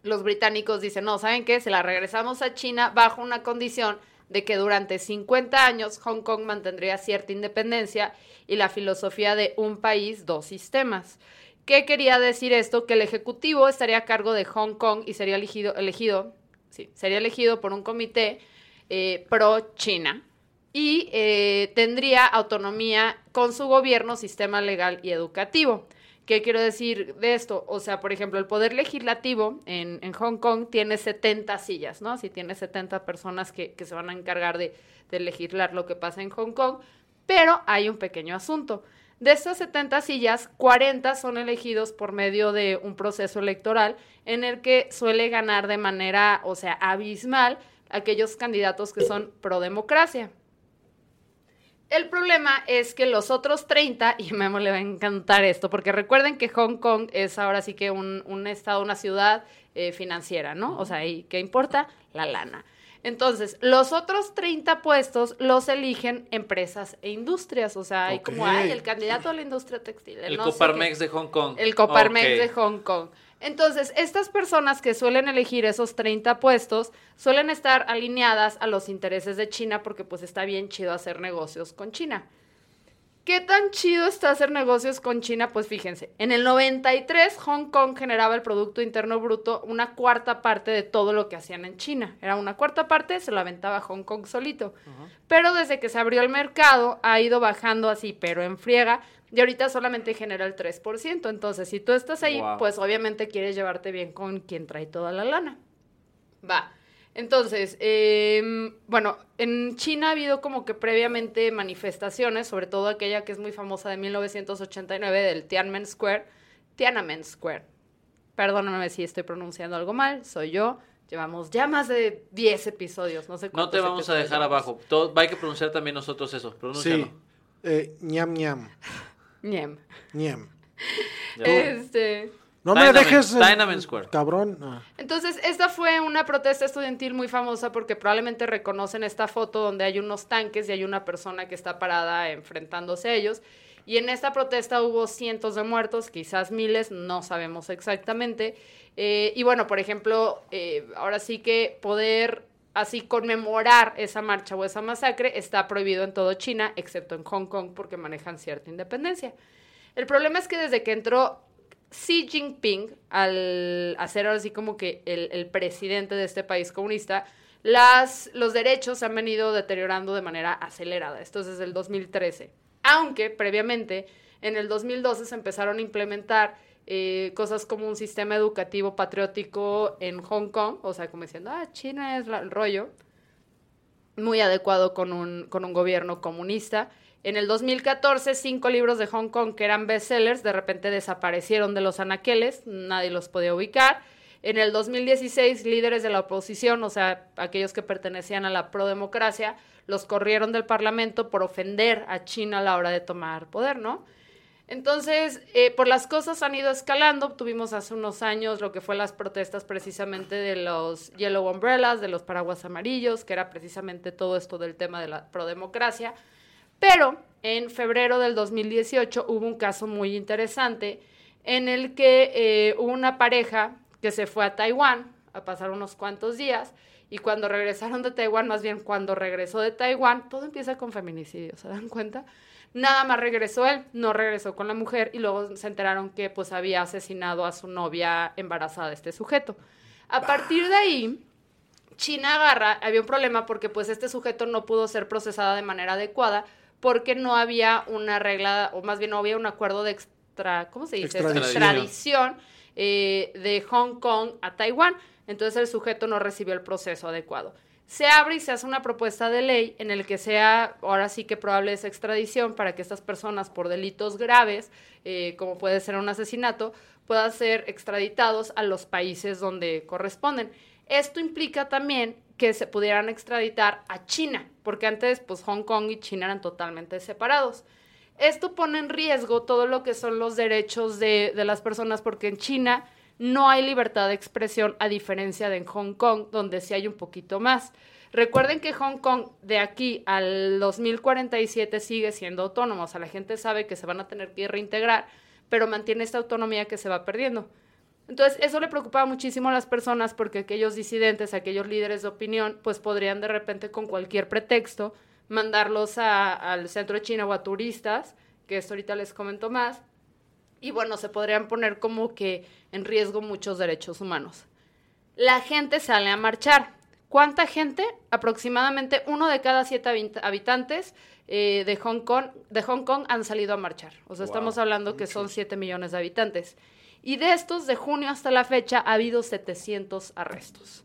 Speaker 2: los británicos dicen, no, ¿saben qué? Se la regresamos a China bajo una condición de que durante 50 años Hong Kong mantendría cierta independencia y la filosofía de un país, dos sistemas. ¿Qué quería decir esto? Que el Ejecutivo estaría a cargo de Hong Kong y sería elegido, elegido, sí, sería elegido por un comité eh, pro-China y eh, tendría autonomía con su gobierno, sistema legal y educativo. ¿Qué quiero decir de esto? O sea, por ejemplo, el poder legislativo en, Hong Kong tiene 70 sillas, ¿no? Si tiene 70 personas que, que se van a encargar de, de legislar lo que pasa en Hong Kong, pero hay un pequeño asunto. De estas 70 sillas, 40 son elegidos por medio de un proceso electoral en el que suele ganar de manera, o sea, abismal aquellos candidatos que son pro democracia. El problema es que los otros 30, y a Memo le va a encantar esto, porque recuerden que Hong Kong es ahora sí que un, un estado, una ciudad eh, financiera, ¿no? O sea, ¿y qué importa? La lana. Entonces, los otros 30 puestos los eligen empresas e industrias. O sea, hay como, ay, el candidato a la industria textil.
Speaker 1: El
Speaker 2: no sé
Speaker 1: Coparmex de Hong Kong.
Speaker 2: El Coparmex de Hong Kong. Entonces, estas personas que suelen elegir esos 30 puestos suelen estar alineadas a los intereses de China porque pues está bien chido hacer negocios con China. ¿Qué tan chido está hacer negocios con China? Pues fíjense, en el 93 Hong Kong generaba el Producto Interno Bruto una cuarta parte de todo lo que hacían en China. Era una cuarta parte, se lo aventaba Hong Kong solito. Pero desde que se abrió el mercado ha ido bajando así, pero en friega. Y ahorita solamente genera el 3%. Entonces, si tú estás ahí,
Speaker 1: Wow.
Speaker 2: pues obviamente quieres llevarte bien con quien trae toda la lana. Va. Entonces, em, bueno, en China ha habido como que previamente manifestaciones, sobre todo aquella que es muy famosa de 1989 del Tiananmen Square. Tiananmen Square. Perdóname si estoy pronunciando algo mal, soy yo. Llevamos ya más de 10 episodios, no sé
Speaker 1: No te vamos a dejar
Speaker 2: llevamos.
Speaker 1: abajo. Todo, hay que pronunciar también nosotros eso. Pronúncialo.
Speaker 3: Sí. Eh, ñam, ñam. Ñam.
Speaker 1: Ya.
Speaker 2: Este,
Speaker 3: No me dejes.
Speaker 1: Tiananmen Square.
Speaker 3: Cabrón. Ah.
Speaker 2: Entonces, esta fue una protesta estudiantil muy famosa porque probablemente reconocen esta foto donde hay unos tanques y hay una persona que está parada enfrentándose a ellos. Y en esta protesta hubo cientos de muertos, quizás miles, no sabemos exactamente. Eh, y bueno, por ejemplo, eh, ahora sí que poder así conmemorar esa marcha o esa masacre está prohibido en todo China, excepto en Hong Kong, porque manejan cierta independencia. El problema es que desde que entró Xi Jinping, al hacer ahora sí como que el, el presidente de este país comunista, las, los derechos se han venido deteriorando de manera acelerada. Esto es desde el 2013. Aunque previamente, en el 2012 se empezaron a implementar eh, cosas como un sistema educativo patriótico en Hong Kong, o sea, como diciendo, ah, China es el rollo muy adecuado con un, con un gobierno comunista. En el 2014, cinco libros de Hong Kong que eran bestsellers de repente desaparecieron de los anaqueles, nadie los podía ubicar. En el 2016, líderes de la oposición, o sea, aquellos que pertenecían a la prodemocracia, los corrieron del Parlamento por ofender a China a la hora de tomar poder, ¿no? Entonces, eh, por las cosas han ido escalando. Tuvimos hace unos años lo que fue las protestas precisamente de los Yellow Umbrellas, de los paraguas amarillos, que era precisamente todo esto del tema de la prodemocracia. Pero en febrero del 2018 hubo un caso muy interesante en el que eh, hubo una pareja que se fue a Taiwán a pasar unos cuantos días y cuando regresaron de Taiwán, más bien cuando regresó de Taiwán, todo empieza con feminicidio, ¿se dan cuenta? Nada más regresó él, no regresó con la mujer y luego se enteraron que pues había asesinado a su novia embarazada este sujeto. A partir de ahí, China agarra, había un problema porque pues este sujeto no pudo ser procesada de manera adecuada porque no había una regla, o más bien no había un acuerdo de extra, ¿cómo se dice?
Speaker 3: Extradición.
Speaker 2: Eh, de Hong Kong a Taiwán. Entonces el sujeto no recibió el proceso adecuado. Se abre y se hace una propuesta de ley en el que sea, ahora sí que probable es extradición para que estas personas por delitos graves, eh, como puede ser un asesinato, puedan ser extraditados a los países donde corresponden. Esto implica también que se pudieran extraditar a China, porque antes pues Hong Kong y China eran totalmente separados. Esto pone en riesgo todo lo que son los derechos de, de las personas, porque en China no hay libertad de expresión a diferencia de en Hong Kong, donde sí hay un poquito más. Recuerden que Hong Kong de aquí al 2047 sigue siendo autónomo, o sea, la gente sabe que se van a tener que reintegrar, pero mantiene esta autonomía que se va perdiendo. Entonces, eso le preocupaba muchísimo a las personas porque aquellos disidentes, aquellos líderes de opinión, pues podrían de repente con cualquier pretexto mandarlos al centro de China o a turistas, que esto ahorita les comento más, y bueno, se podrían poner como que en riesgo muchos derechos humanos. La gente sale a marchar. ¿Cuánta gente? Aproximadamente uno de cada siete habit- habitantes eh, de, Hong Kong, de Hong Kong han salido a marchar. O sea, estamos hablando que son 7 millones de habitantes. Y de estos, de junio hasta la fecha, ha habido 700 arrestos.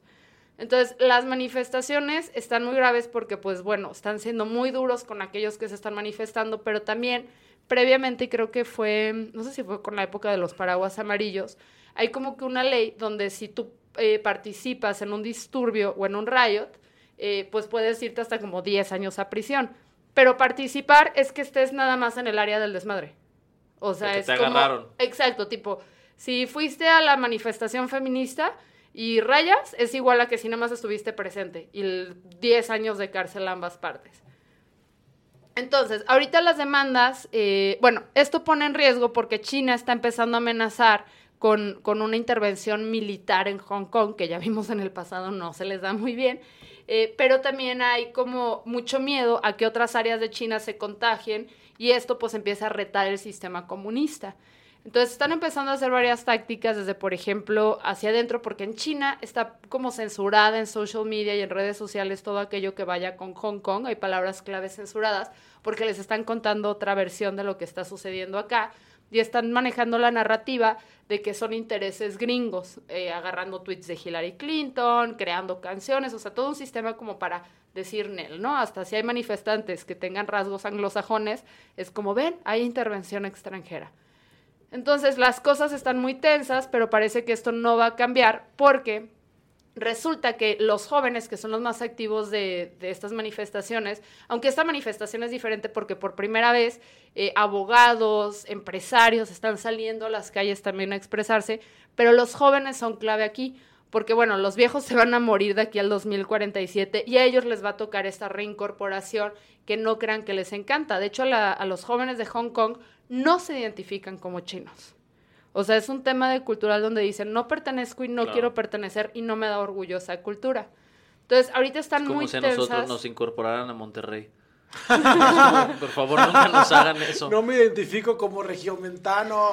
Speaker 2: Entonces, las manifestaciones están muy graves porque, pues bueno, están siendo muy duros con aquellos que se están manifestando, pero también previamente, y creo que fue, no sé si fue con la época de los paraguas amarillos, hay como que una ley donde si tú eh, participas en un disturbio o en un riot, eh, pues puedes irte hasta como 10 años a prisión. Pero participar es que estés nada más en el área del desmadre. O sea,
Speaker 1: que
Speaker 2: es
Speaker 1: te
Speaker 2: como...
Speaker 1: agarraron.
Speaker 2: Exacto, tipo, si fuiste a la manifestación feminista y rayas, es igual a que si nada más estuviste presente. Y el 10 años de cárcel a ambas partes. Entonces, ahorita las demandas, eh, bueno, esto pone en riesgo porque China está empezando a amenazar con, con una intervención militar en Hong Kong, que ya vimos en el pasado no se les da muy bien. Eh, pero también hay como mucho miedo a que otras áreas de China se contagien y esto pues empieza a retar el sistema comunista. Entonces están empezando a hacer varias tácticas desde, por ejemplo, hacia adentro, porque en China está como censurada en social media y en redes sociales todo aquello que vaya con Hong Kong. Hay palabras claves censuradas porque les están contando otra versión de lo que está sucediendo acá y están manejando la narrativa de que son intereses gringos, eh, agarrando tweets de Hillary Clinton, creando canciones, o sea, todo un sistema como para decir Nel, ¿no? Hasta si hay manifestantes que tengan rasgos anglosajones, es como ven, hay intervención extranjera. Entonces las cosas están muy tensas, pero parece que esto no va a cambiar porque resulta que los jóvenes, que son los más activos de, estas manifestaciones, aunque esta manifestación es diferente porque por primera vez eh, abogados, empresarios están saliendo a las calles también a expresarse, pero los jóvenes son clave aquí. Porque bueno, los viejos se van a morir de aquí al 2047 y a ellos les va a tocar esta reincorporación que no crean que les encanta. De hecho, a los jóvenes de Hong Kong no se identifican como chinos. O sea, es un tema de cultural donde dicen, no pertenezco y no quiero pertenecer y no me da orgullo esa cultura. Entonces, ahorita están
Speaker 1: es como
Speaker 2: muy
Speaker 1: si nosotros nos incorporaran a Monterrey. Por favor, nunca nos hagan eso.
Speaker 3: No me identifico como regiomentano.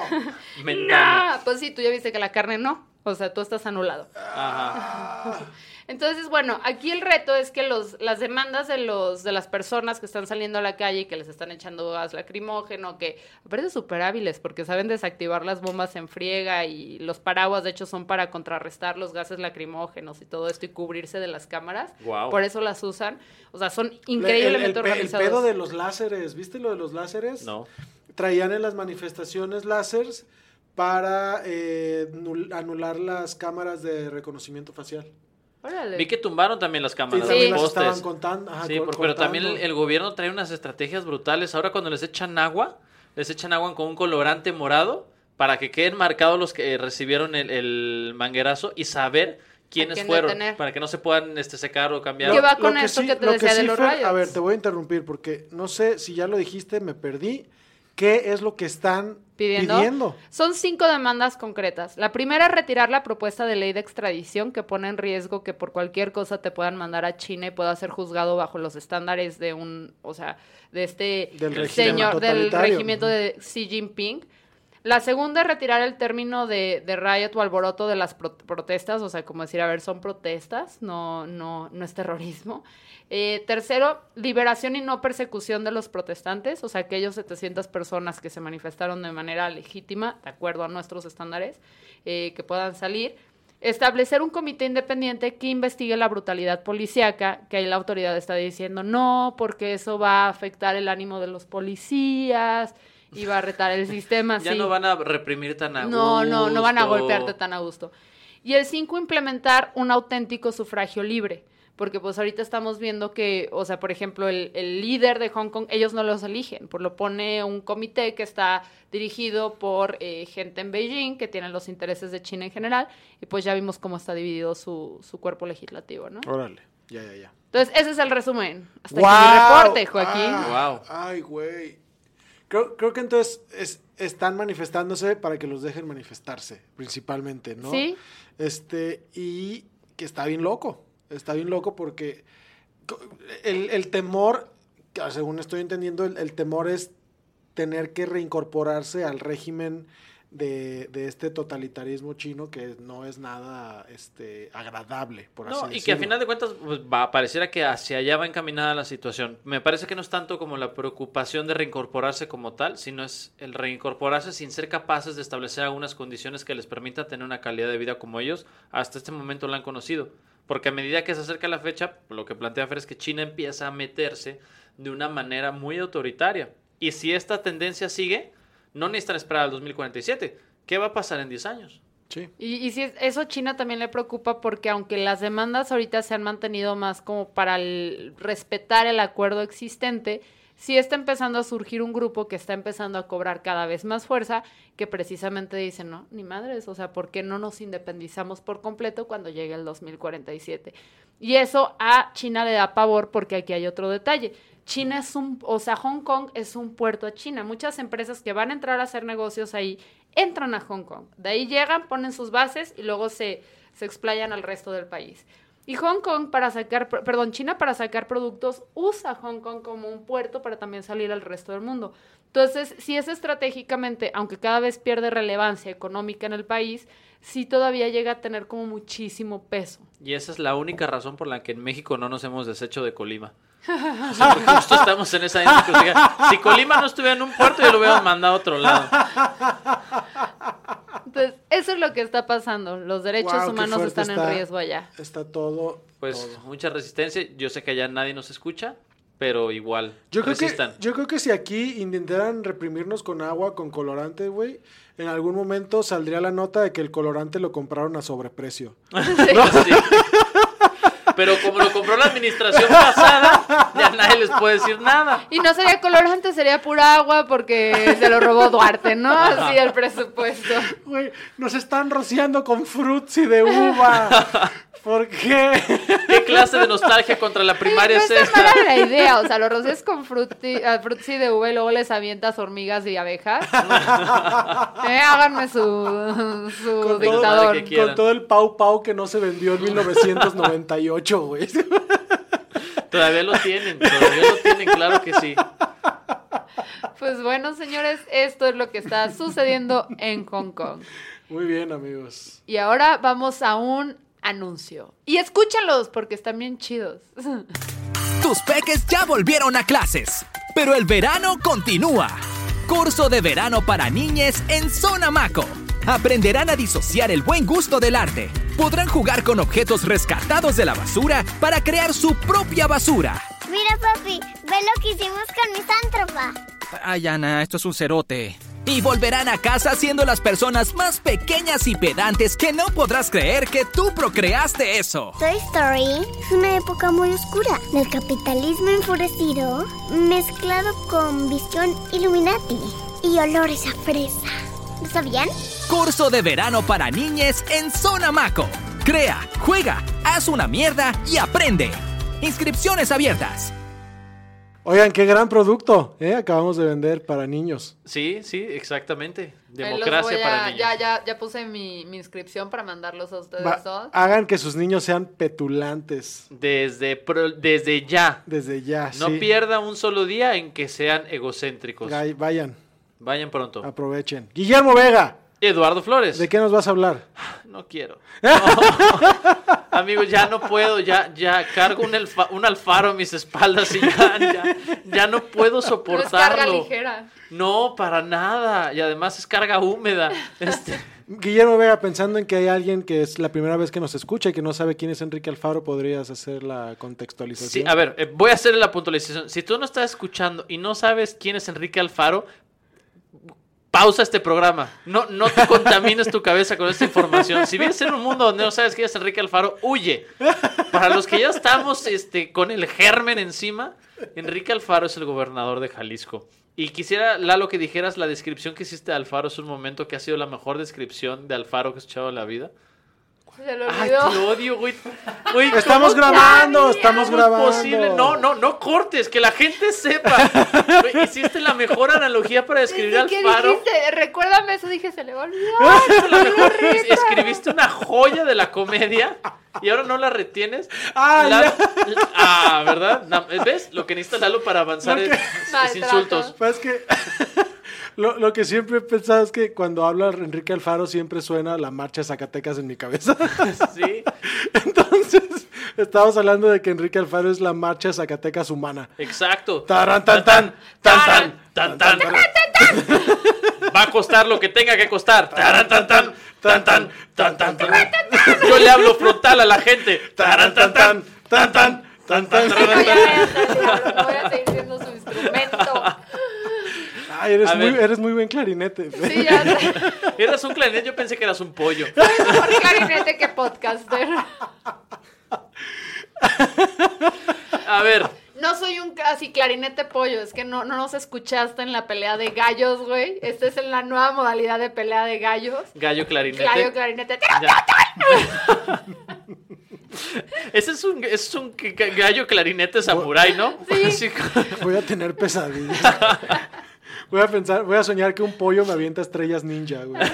Speaker 2: Mentano. pues sí, tú ya viste que la carne no. O sea, tú estás anulado. Ajá. Entonces, bueno, aquí el reto es que los, las demandas de, los, de las personas que están saliendo a la calle y que les están echando gas lacrimógeno, que aparte súper hábiles porque saben desactivar las bombas en friega y los paraguas de hecho son para contrarrestar los gases lacrimógenos y todo esto y cubrirse de las cámaras. Por eso las usan. O sea, son increíblemente organizados.
Speaker 3: El pedo de los láseres, ¿viste lo de los láseres?
Speaker 1: No.
Speaker 3: Traían en las manifestaciones láseres para eh, anular las cámaras de reconocimiento facial.
Speaker 1: Vi que tumbaron también las cámaras.
Speaker 3: Sí, las estaban contando.
Speaker 1: sí, pero también el, gobierno trae unas estrategias brutales. Ahora cuando les echan agua, les echan agua con un colorante morado para que queden marcados los que recibieron el, manguerazo y saber quiénes fueron para que no se puedan este, secar o cambiar.
Speaker 2: ¿Qué va con esto que, te decía de los rayos?
Speaker 3: A ver, te voy a interrumpir porque no sé si ya lo dijiste, me perdí. ¿Qué es lo que están pidiendo?
Speaker 2: Son cinco demandas concretas. La primera es retirar la propuesta de ley de extradición que pone en riesgo que por cualquier cosa te puedan mandar a China y pueda ser juzgado bajo los estándares de un, o sea, de este señor del regimiento de Xi Jinping. La segunda es retirar el término de, de riot o alboroto de las protestas, o sea, como decir, a ver, son protestas, no, no, no es terrorismo. Eh, tercero, liberación y no persecución de los protestantes, o sea, aquellos 700 personas que se manifestaron de manera legítima, de acuerdo a nuestros estándares, eh, que puedan salir. Establecer un comité independiente que investigue la brutalidad policíaca, que ahí la autoridad está diciendo no, porque eso va a afectar el ánimo de los policías y va a retar el sistema.
Speaker 1: ya no van a reprimir tan a gusto.
Speaker 2: No, no, no van a golpearte tan a gusto. Y el cinco, implementar un auténtico sufragio libre porque pues ahorita estamos viendo que, o sea, por ejemplo, el, líder de Hong Kong, ellos no los eligen, por lo pone un comité que está dirigido por eh, gente en Beijing, que tienen los intereses de China en general, y pues ya vimos cómo está dividido su, su cuerpo legislativo, ¿no?
Speaker 3: Órale, ya, ya, ya.
Speaker 2: Entonces, ese es el resumen. Hasta aquí mi reporte, Joaquín.
Speaker 3: wow. Ay, güey. Creo, creo que entonces es, están manifestándose para que los dejen manifestarse, principalmente, ¿no?
Speaker 2: Sí.
Speaker 3: Este, y que está bien loco. Está bien loco porque el, temor, según estoy entendiendo, el, temor es tener que reincorporarse al régimen de, este totalitarismo chino que no es nada este, agradable, por así decirlo.
Speaker 1: Y que a final de cuentas pues, va, pareciera que hacia allá va encaminada la situación. Me parece que no es tanto como la preocupación de reincorporarse como tal, sino es el reincorporarse sin ser capaces de establecer algunas condiciones que les permita tener una calidad de vida como ellos hasta este momento la han conocido. Porque a medida que se acerca la fecha, lo que plantea Fer es que China empieza a meterse de una manera muy autoritaria. Y si esta tendencia sigue, no necesitan esperar al 2047. ¿Qué va a pasar en 10 años?
Speaker 3: Sí.
Speaker 2: Y, y si eso China también le preocupa porque aunque las demandas ahorita se han mantenido más como para respetar el acuerdo existente, sí está empezando a surgir un grupo que está empezando a cobrar cada vez más fuerza, que precisamente dicen, no, ni madres, o sea, ¿por qué no nos independizamos por completo cuando llegue el 2047? Y eso a China le da pavor porque aquí hay otro detalle. China es un, o sea, Hong Kong es un puerto a China. Muchas empresas que van a entrar a hacer negocios ahí entran a Hong Kong. De ahí llegan, ponen sus bases y luego se, se explayan al resto del país. Y Hong Kong para sacar, perdón, China para sacar productos usa Hong Kong como un puerto para también salir al resto del mundo. Entonces, si es estratégicamente, aunque cada vez pierde relevancia económica en el país, sí todavía llega a tener como muchísimo peso.
Speaker 1: Y esa es la única razón por la que en México no nos hemos deshecho de Colima. O sea, porque justo estamos en esa crucigraja. Si Colima no estuviera en un puerto, yo lo hubiera mandado a otro lado.
Speaker 2: Entonces, eso es lo que está pasando. Los derechos
Speaker 3: qué
Speaker 2: humanos están
Speaker 3: está.
Speaker 2: en riesgo allá.
Speaker 3: Está todo.
Speaker 1: Pues
Speaker 3: todo.
Speaker 1: mucha resistencia. Yo sé que allá nadie nos escucha, pero igual.
Speaker 3: Yo creo, que,
Speaker 1: resistan.
Speaker 3: yo creo que si aquí intentaran reprimirnos con agua, con colorante, güey, en algún momento saldría la nota de que el colorante lo compraron a sobreprecio.
Speaker 1: Sí. Pero como lo compró la administración pasada, ya nadie les puede decir nada.
Speaker 2: Y no sería colorante, sería pura agua porque se lo robó Duarte, ¿no? Así el presupuesto.
Speaker 3: Güey, nos están rociando con frutzi de uva. ¿Por qué?
Speaker 1: ¿Qué clase de nostalgia contra la primaria
Speaker 2: no
Speaker 1: es esta?
Speaker 2: mala la idea, o sea, lo rocias con frutti, ah, frutzi de uva y luego les avientas hormigas y abejas. Eh, háganme su, su
Speaker 3: Con todo,
Speaker 2: dictador.
Speaker 1: que quieran.
Speaker 3: con todo el Pau Pau que no se vendió en 1998, güey.
Speaker 1: Todavía lo tienen, todavía lo tienen, claro que sí.
Speaker 2: Pues bueno, señores, esto es lo que está sucediendo en Hong Kong.
Speaker 3: Muy bien, amigos.
Speaker 2: Y ahora vamos a un anuncio. Y escúchalos porque están bien chidos.
Speaker 4: Tus peques ya volvieron a clases, pero el verano continúa. Curso de verano para niñes en Zona Maco. Aprenderán a disociar el buen gusto del arte. Podrán jugar con objetos rescatados de la basura para crear su propia basura.
Speaker 5: Mira, papi, ve lo que hicimos con mi sántropa.
Speaker 4: Ay, Ana, esto es un cerote. Y volverán a casa siendo las personas más pequeñas y pedantes que no podrás creer que tú procreaste eso.
Speaker 5: Toy Story es una época muy oscura del capitalismo enfurecido mezclado con visión Illuminati y olores a fresa. ¿Lo sabían?
Speaker 4: Curso de verano para niñes en Zona Maco. Crea, juega, haz una mierda y aprende. Inscripciones abiertas.
Speaker 3: Oigan, qué gran producto, ¿eh? Acabamos de vender para niños.
Speaker 1: Sí, sí, exactamente. Democracia
Speaker 2: a-
Speaker 1: para niños.
Speaker 2: Ya, ya, ya puse mi, mi inscripción para mandarlos a ustedes
Speaker 3: Va-
Speaker 2: todos.
Speaker 3: hagan que sus niños sean petulantes
Speaker 1: Desde, pro- desde ya.
Speaker 3: desde ya.
Speaker 1: No
Speaker 3: sí.
Speaker 1: pierda un solo día en que sean egocéntricos.
Speaker 3: Vayan,
Speaker 1: Vayan pronto.
Speaker 3: aprovechen. Guillermo Vega,
Speaker 1: Eduardo Flores.
Speaker 3: ¿de qué nos vas a hablar?
Speaker 1: No quiero. No. Amigos, ya no puedo, ya, ya cargo un, alfa- un alfaro en mis espaldas y ya, ya, ya no puedo
Speaker 2: No es carga
Speaker 1: soportarlo.
Speaker 2: ligera.
Speaker 1: No, para nada. Y además es carga húmeda. Este,
Speaker 3: Guillermo Vega, pensando en que hay alguien que es la primera vez que nos escucha y que no sabe quién es Enrique Alfaro, ¿podrías hacer la
Speaker 1: sí,
Speaker 3: contextualización?
Speaker 1: a ver, eh, voy a hacer la puntualización. Si tú no estás escuchando y no sabes quién es Enrique Alfaro, pausa este programa. No, no te contamines tu cabeza con esta información. Si vives en un mundo donde no sabes quién es Enrique Alfaro, huye. Para los que ya estamos este, con el germen encima, Enrique Alfaro es el gobernador de Jalisco. Y quisiera, Lalo, que dijeras la descripción que hiciste de Alfaro hace un momento, que ha sido la mejor descripción de Alfaro que he escuchado en la vida.
Speaker 2: Se lo
Speaker 1: Ay,
Speaker 2: olvidó.
Speaker 1: te odio, güey. Güey,
Speaker 3: Estamos
Speaker 1: ¿cómo
Speaker 3: grabando, estamos
Speaker 1: ¿Cómo es
Speaker 3: grabando.
Speaker 1: posible? No, no, no cortes, que la gente sepa. Güey, hiciste la mejor analogía para describir
Speaker 2: ¿Qué
Speaker 1: al faro.
Speaker 2: dijiste? Recuérdame eso, dije, se le va a olvidar.
Speaker 1: Hiciste la mejor- es- escribiste una joya de la comedia y ahora no la retienes.
Speaker 3: Ah,
Speaker 1: ah, ¿verdad? Na- ¿Ves? Lo que necesita Lalo para avanzar es, es
Speaker 2: Maltrato.
Speaker 1: insultos.
Speaker 3: Pues es que lo, lo que siempre he pensado es que cuando habla Enrique Alfaro siempre suena la marcha de Zacatecas en mi cabeza.
Speaker 1: Sí,
Speaker 3: Entonces, estamos hablando de que Enrique Alfaro es la marcha de Zacatecas humana.
Speaker 1: exacto.
Speaker 3: Taran, tan, tan, tan, tan.
Speaker 1: tan, tan. Va a costar lo que tenga que costar. Taran, tan, tan, tan, tan, tan, tan, tan. Yo le hablo frontal a la gente. Taran, tan, tan, tan, tan, tan, tan, tan.
Speaker 2: voy a seguir siendo su instrumento.
Speaker 3: Ay, eres muy, eres muy buen clarinete.
Speaker 2: Sí, ya sé.
Speaker 1: Eras un clarinete, yo pensé que eras un pollo.
Speaker 2: Soy mejor clarinete que podcaster.
Speaker 1: A ver,
Speaker 2: No soy un así clarinete pollo, es que no, no nos escuchaste en la pelea de gallos, güey. Esta es en la nueva modalidad de pelea de gallos.
Speaker 1: gallo clarinete.
Speaker 2: Gallo clarinete.
Speaker 1: Ese es un, ese es un gallo clarinete samurái, ¿no?
Speaker 2: Sí.
Speaker 3: Voy a tener pesadillas. Voy a pensar, voy a soñar que un pollo me avienta estrellas ninja, güey.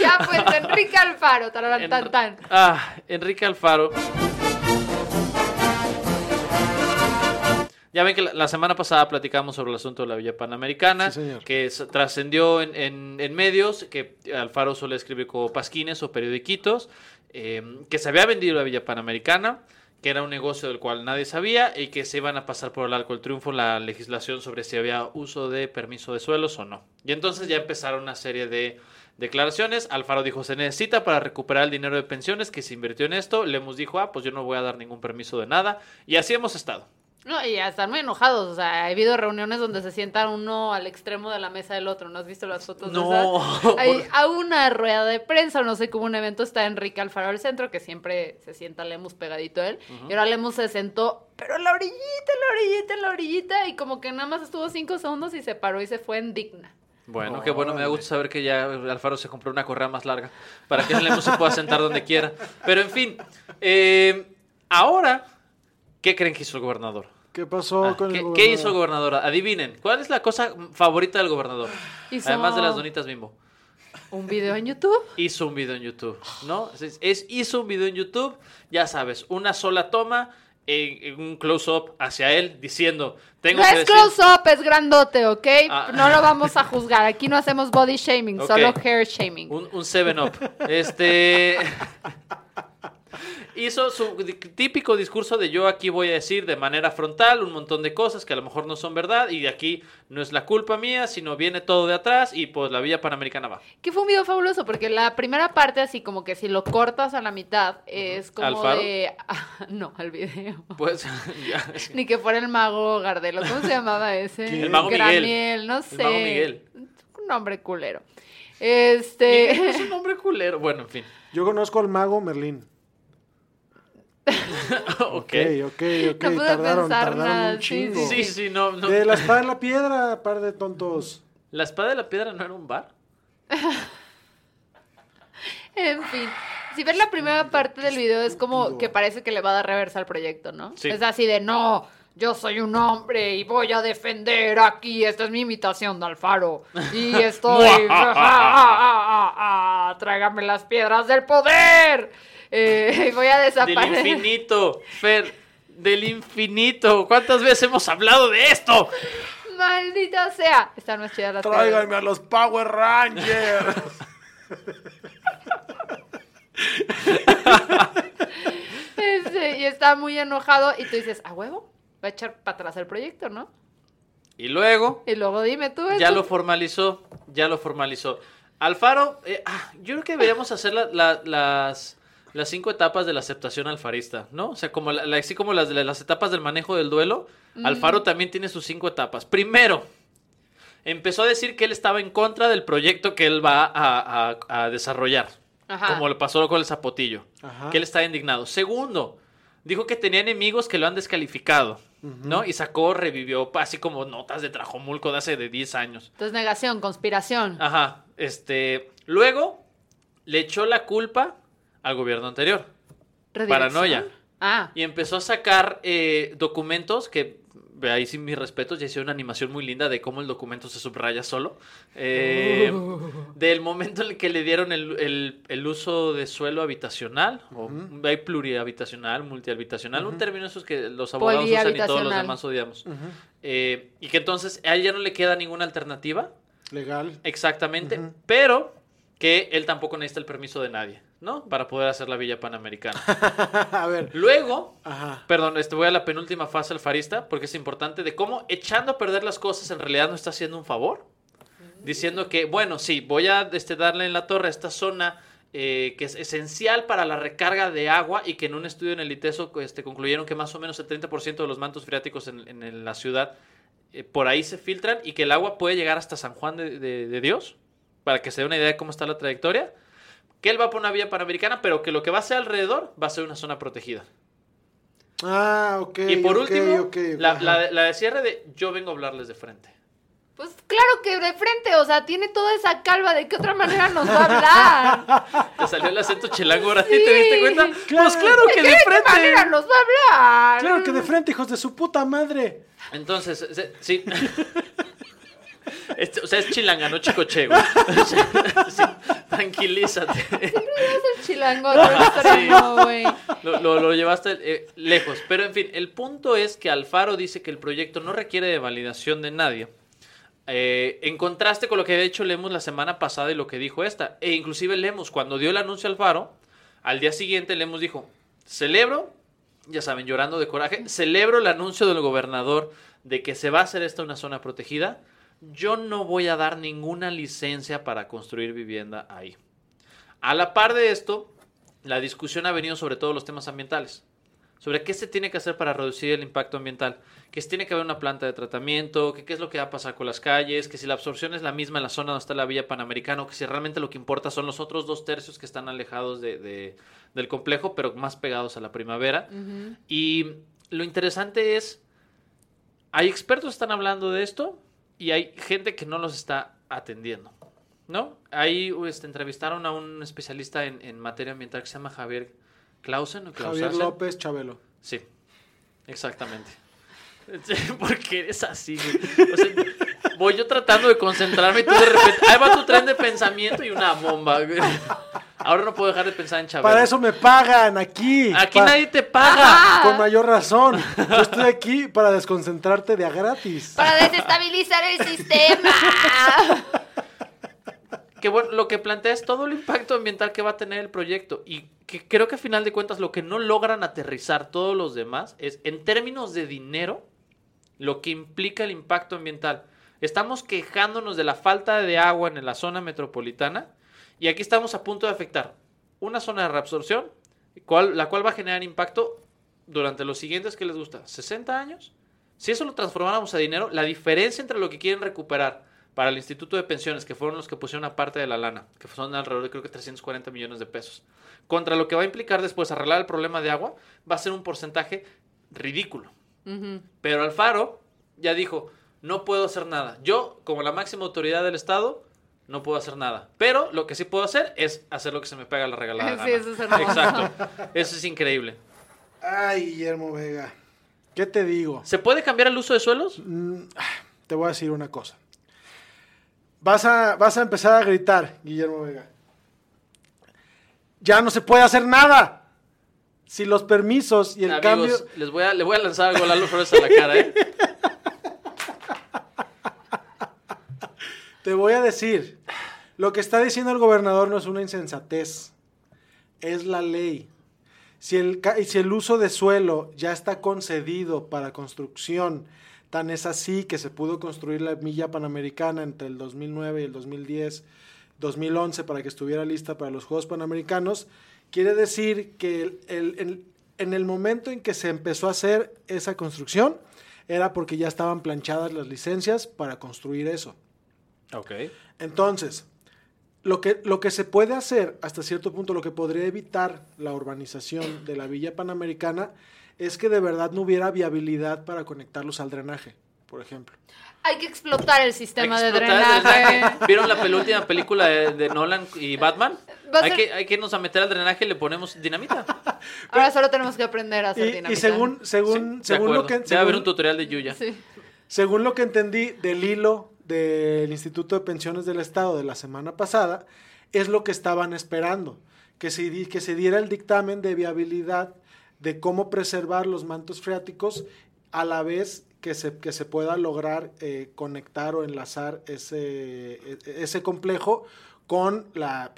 Speaker 2: Ya, pues Enrique Alfaro, tararán, tan, tan.
Speaker 1: Ah, Enrique Alfaro. Ya ven que la, semana pasada platicamos sobre el asunto de la Villa Panamericana,
Speaker 3: Sí, señor.
Speaker 1: que trascendió en, en- en medios, que Alfaro suele escribir como pasquines o periodiquitos, eh, que se había vendido la Villa Panamericana, que era un negocio del cual nadie sabía y que se iban a pasar por el arco del triunfo la legislación sobre si había uso de permiso de suelos o no. Y entonces ya empezaron una serie de declaraciones. Alfaro dijo, se necesita para recuperar el dinero de pensiones que se invirtió en esto. Lemus dijo, ah, pues yo no voy a dar ningún permiso de nada. Y así hemos estado.
Speaker 2: No, y ya están muy enojados. O sea, ha habido reuniones donde se sientan uno al extremo de la mesa del otro. ¿No has visto las fotos de
Speaker 1: No.
Speaker 2: esas? Hay a una rueda de prensa, no sé cómo un evento está Enrique Alfaro al centro, que siempre se sienta Lemus pegadito a él. Y ahora Lemus se sentó, pero en la orillita, en la orillita, en la orillita, y como que nada más estuvo cinco segundos y se paró y se fue en digna.
Speaker 1: Bueno, qué bueno, me da gusto saber que ya Alfaro se compró una correa más larga para que Lemus se pueda sentar donde quiera. Pero en fin, eh, ahora, ¿qué creen que hizo el gobernador?
Speaker 3: ¿Qué pasó
Speaker 1: Ah,
Speaker 3: con
Speaker 1: ¿qué,
Speaker 3: el
Speaker 1: qué
Speaker 3: gobernador?
Speaker 1: hizo el gobernador? Adivinen, ¿cuál es la cosa favorita del gobernador?
Speaker 2: Hizo-
Speaker 1: Además de las donitas bimbo.
Speaker 2: Un video en YouTube.
Speaker 1: Hizo un video en YouTube, ¿no? Es, es- hizo un video en YouTube, ya sabes, una sola toma, en, en un close-up hacia él, diciendo, tengo
Speaker 2: No
Speaker 1: que
Speaker 2: es
Speaker 1: decir...
Speaker 2: close-up, es grandote, ¿ok?
Speaker 1: Ah.
Speaker 2: No lo vamos a juzgar. Aquí no hacemos body shaming, solo hair shaming.
Speaker 1: Un, un 7-up. Este. Hizo su típico discurso de yo aquí voy a decir de manera frontal un montón de cosas que a lo mejor no son verdad y de aquí no es la culpa mía, sino viene todo de atrás y pues la Villa Panamericana va.
Speaker 2: Que fue un video fabuloso, porque la primera parte, así como que si lo cortas a la mitad, es como
Speaker 1: ¿Al faro?
Speaker 2: de. no, al video.
Speaker 1: Pues ya,
Speaker 2: Ni que fuera el mago Gardelo. ¿Cómo se llamaba ese?
Speaker 3: ¿Quién?
Speaker 1: El mago Miguel.
Speaker 2: Graniel, no sé.
Speaker 1: El mago Miguel.
Speaker 2: Un nombre culero.
Speaker 1: Miguel es
Speaker 2: Este.
Speaker 1: un nombre culero. Bueno, en fin.
Speaker 3: Yo conozco al mago Merlín.
Speaker 1: ok.
Speaker 3: Ok, ok, ok.
Speaker 2: No pude
Speaker 3: tardaron,
Speaker 2: pensar
Speaker 3: tardaron
Speaker 2: nada,
Speaker 3: un
Speaker 2: sí,
Speaker 3: chingo.
Speaker 1: Sí, sí, no, no.
Speaker 3: De la espada en la piedra, par de tontos.
Speaker 1: ¿La espada de la piedra no era un bar?
Speaker 2: En fin. Si ves la primera parte del video, es como que parece que le va a dar reversa al proyecto, ¿no?
Speaker 1: Sí.
Speaker 2: Es así de no. Yo soy un hombre y voy a defender aquí. Esta es mi imitación de Alfaro. Y estoy. ah, ah, ah, tráigame las piedras del poder. Eh, voy a
Speaker 1: Del
Speaker 2: desaparecer.
Speaker 1: infinito, Fer. Del infinito. ¿Cuántas veces hemos hablado de esto?
Speaker 2: Maldita sea. Están más chidas las.
Speaker 3: Tráiganme a los Power Rangers.
Speaker 2: Este, y está muy enojado. Y tú dices, ¿a huevo? Va a echar para atrás el proyecto, ¿no?
Speaker 1: Y luego,
Speaker 2: Y luego dime tú.
Speaker 1: ya lo formalizó, ya lo formalizó. Alfaro, eh, ah, yo creo que deberíamos hacer la- la- las, las cinco etapas de la aceptación alfarista, ¿no? O sea, como la- la- así como las, etapas del manejo del duelo, Alfaro también tiene sus cinco etapas. Primero, empezó a decir que él estaba en contra del proyecto que él va a, a- a desarrollar,
Speaker 2: Ajá.
Speaker 1: como le pasó con el zapotillo,
Speaker 3: Ajá.
Speaker 1: que él está indignado. Segundo, dijo que tenía enemigos que lo han descalificado, ¿no? Y sacó, revivió, así como notas de Trajomulco de hace de 10 años.
Speaker 2: Entonces, negación, conspiración.
Speaker 1: Ajá, este, luego le echó la culpa al gobierno anterior. Paranoia.
Speaker 2: Ah.
Speaker 1: y empezó a sacar eh, documentos que, ahí sí mis respetos, ya hice una animación muy linda de cómo el documento se subraya solo, eh, del momento en el que le dieron el, el- el uso de suelo habitacional, o hay plurihabitacional, multihabitacional, un término esos que los abogados usan y todos los demás odiamos, Eh, y que entonces a él ya no le queda ninguna alternativa,
Speaker 3: Legal.
Speaker 1: Exactamente, pero que él tampoco necesita el permiso de nadie, ¿no? Para poder hacer la Villa Panamericana.
Speaker 3: a ver.
Speaker 1: Luego,
Speaker 3: Ajá.
Speaker 1: perdón, este, voy a la penúltima fase alfarista, porque es importante, de cómo echando a perder las cosas en realidad no está haciendo un favor. Diciendo que, bueno, sí, voy a este, darle en la torre a esta zona eh, que es esencial para la recarga de agua y que en un estudio en el ITESO este, concluyeron que más o menos el 30% de los mantos freáticos en, en- en la ciudad eh, por ahí se filtran y que el agua puede llegar hasta San Juan de, de- de Dios, para que se dé una idea de cómo está la trayectoria. Que él va por una vía panamericana, pero que lo que va a ser alrededor va a ser una zona protegida.
Speaker 3: Ah, ok.
Speaker 1: y por último, la, la- la de cierre de yo vengo a hablarles de frente.
Speaker 2: Pues claro que de frente, o sea, tiene toda esa calva, ¿de qué otra manera nos va a hablar?
Speaker 1: Te salió el acento chilango ahora sí, ¿te diste cuenta?
Speaker 3: Claro.
Speaker 1: Pues claro que de
Speaker 2: ¿De qué manera
Speaker 1: frente.
Speaker 2: nos va a hablar?
Speaker 3: Claro que de frente, hijos de su puta madre.
Speaker 1: Entonces, sí. Este, o sea, es chilanga, no chicoche, güey. Sí, tranquilízate.
Speaker 2: Es el chilango extremo, güey.
Speaker 1: Lo, lo- lo llevaste eh, lejos. Pero en fin, el punto es que Alfaro dice que el proyecto no requiere de validación de nadie. Eh, en contraste con lo que había hecho Lemus la semana pasada y lo que dijo esta. E inclusive Lemus, cuando dio el anuncio a Alfaro, al día siguiente Lemus dijo, celebro, ya saben, llorando de coraje, celebro el anuncio del gobernador de que se va a hacer esta una zona protegida. Yo no voy a dar ninguna licencia para construir vivienda ahí. A la par de esto, la discusión ha venido sobre todos los temas ambientales. Sobre qué se tiene que hacer para reducir el impacto ambiental. Que si tiene que haber una planta de tratamiento, que qué es lo que va a pasar con las calles, que si la absorción es la misma en la zona donde está la Villa Panamericana, que si realmente lo que importa son los otros dos tercios que están alejados de- de- del complejo, pero más pegados a la primavera. Y lo interesante es, hay expertos que están hablando de esto y hay gente que no los está atendiendo. ¿No? Ahí este, entrevistaron a un especialista en, en materia ambiental que se llama Javier Clausen. ¿o
Speaker 3: Javier. López Chabelo.
Speaker 1: Sí, exactamente. Porque eres así, güey. O sea, voy yo tratando de concentrarme y tú de repente. Ahí va tu tren de pensamiento y una bomba, güey. Ahora no puedo dejar de pensar en Chabelo.
Speaker 3: Para eso me pagan aquí.
Speaker 1: Aquí
Speaker 3: Pa-
Speaker 1: nadie te paga.
Speaker 3: Con mayor razón. Yo estoy aquí para desconcentrarte de a gratis.
Speaker 2: Para desestabilizar el sistema.
Speaker 1: Que bueno, lo que plantea es todo el impacto ambiental que va a tener el proyecto. Y que creo que a final de cuentas lo que no logran aterrizar todos los demás es, en términos de dinero, lo que implica el impacto ambiental. Estamos quejándonos de la falta de agua en la zona metropolitana y aquí estamos a punto de afectar una zona de reabsorción, cual- la cual va a generar impacto durante los siguientes que les gusta, 60 años. Si eso lo transformáramos a dinero, la diferencia entre lo que quieren recuperar para el Instituto de Pensiones, que fueron los que pusieron una parte de la lana, que son alrededor de creo que 340 millones de pesos, contra lo que va a implicar después arreglar el problema de agua, va a ser un porcentaje ridículo. Pero Alfaro ya dijo, no puedo hacer nada. Yo, como la máxima autoridad del Estado, no puedo hacer nada. Pero lo que sí puedo hacer es hacer lo que se me pega la regalada.
Speaker 2: Sí,
Speaker 1: gana.
Speaker 2: eso es hermoso.
Speaker 1: Exacto. Eso es increíble.
Speaker 3: Ay, Guillermo Vega. ¿Qué te digo?
Speaker 1: ¿Se puede cambiar el uso de suelos?
Speaker 3: Te voy a decir una cosa. Vas a, vas a empezar a gritar, Guillermo Vega. Ya no se puede hacer nada. Si los permisos y el
Speaker 1: Amigos,
Speaker 3: cambio...
Speaker 1: les voy a, le voy a lanzar algo a Lalo Flores a la cara, ¿eh?
Speaker 3: Te voy a decir, lo que está diciendo el gobernador no es una insensatez, es la ley. Si el, uso de suelo ya está concedido para construcción, tan es así que se pudo construir la milla panamericana entre el 2009 y el 2010, 2011 para que estuviera lista para los Juegos Panamericanos, quiere decir que en el momento en que se empezó a hacer esa construcción, era porque ya estaban planchadas las licencias para construir eso.
Speaker 1: Ok.
Speaker 3: Entonces, lo que, lo que se puede hacer hasta cierto punto, lo que podría evitar la urbanización de la Villa Panamericana, es que de verdad no hubiera viabilidad para conectarlos al drenaje, por ejemplo.
Speaker 2: Hay que explotar el sistema de
Speaker 1: explotar
Speaker 2: drenaje.
Speaker 1: drenaje. ¿Vieron la penúltima película de, de Nolan y Batman? Hay
Speaker 2: ser-
Speaker 1: que, hay que irnos a meter al drenaje y le ponemos dinamita.
Speaker 2: Ahora solo tenemos que aprender a hacer
Speaker 3: Y,
Speaker 2: dinamita.
Speaker 3: y según, según,
Speaker 1: De
Speaker 3: según lo que...
Speaker 1: Debe haber
Speaker 3: según-
Speaker 1: un tutorial de Yuya.
Speaker 2: Sí.
Speaker 3: Según lo que entendí del hilo del Instituto de Pensiones del Estado de la semana pasada, es lo que estaban esperando, que se, que se diera el dictamen de viabilidad de cómo preservar los mantos freáticos a la vez que se, que se pueda lograr eh, conectar o enlazar ese, e- ese complejo con la...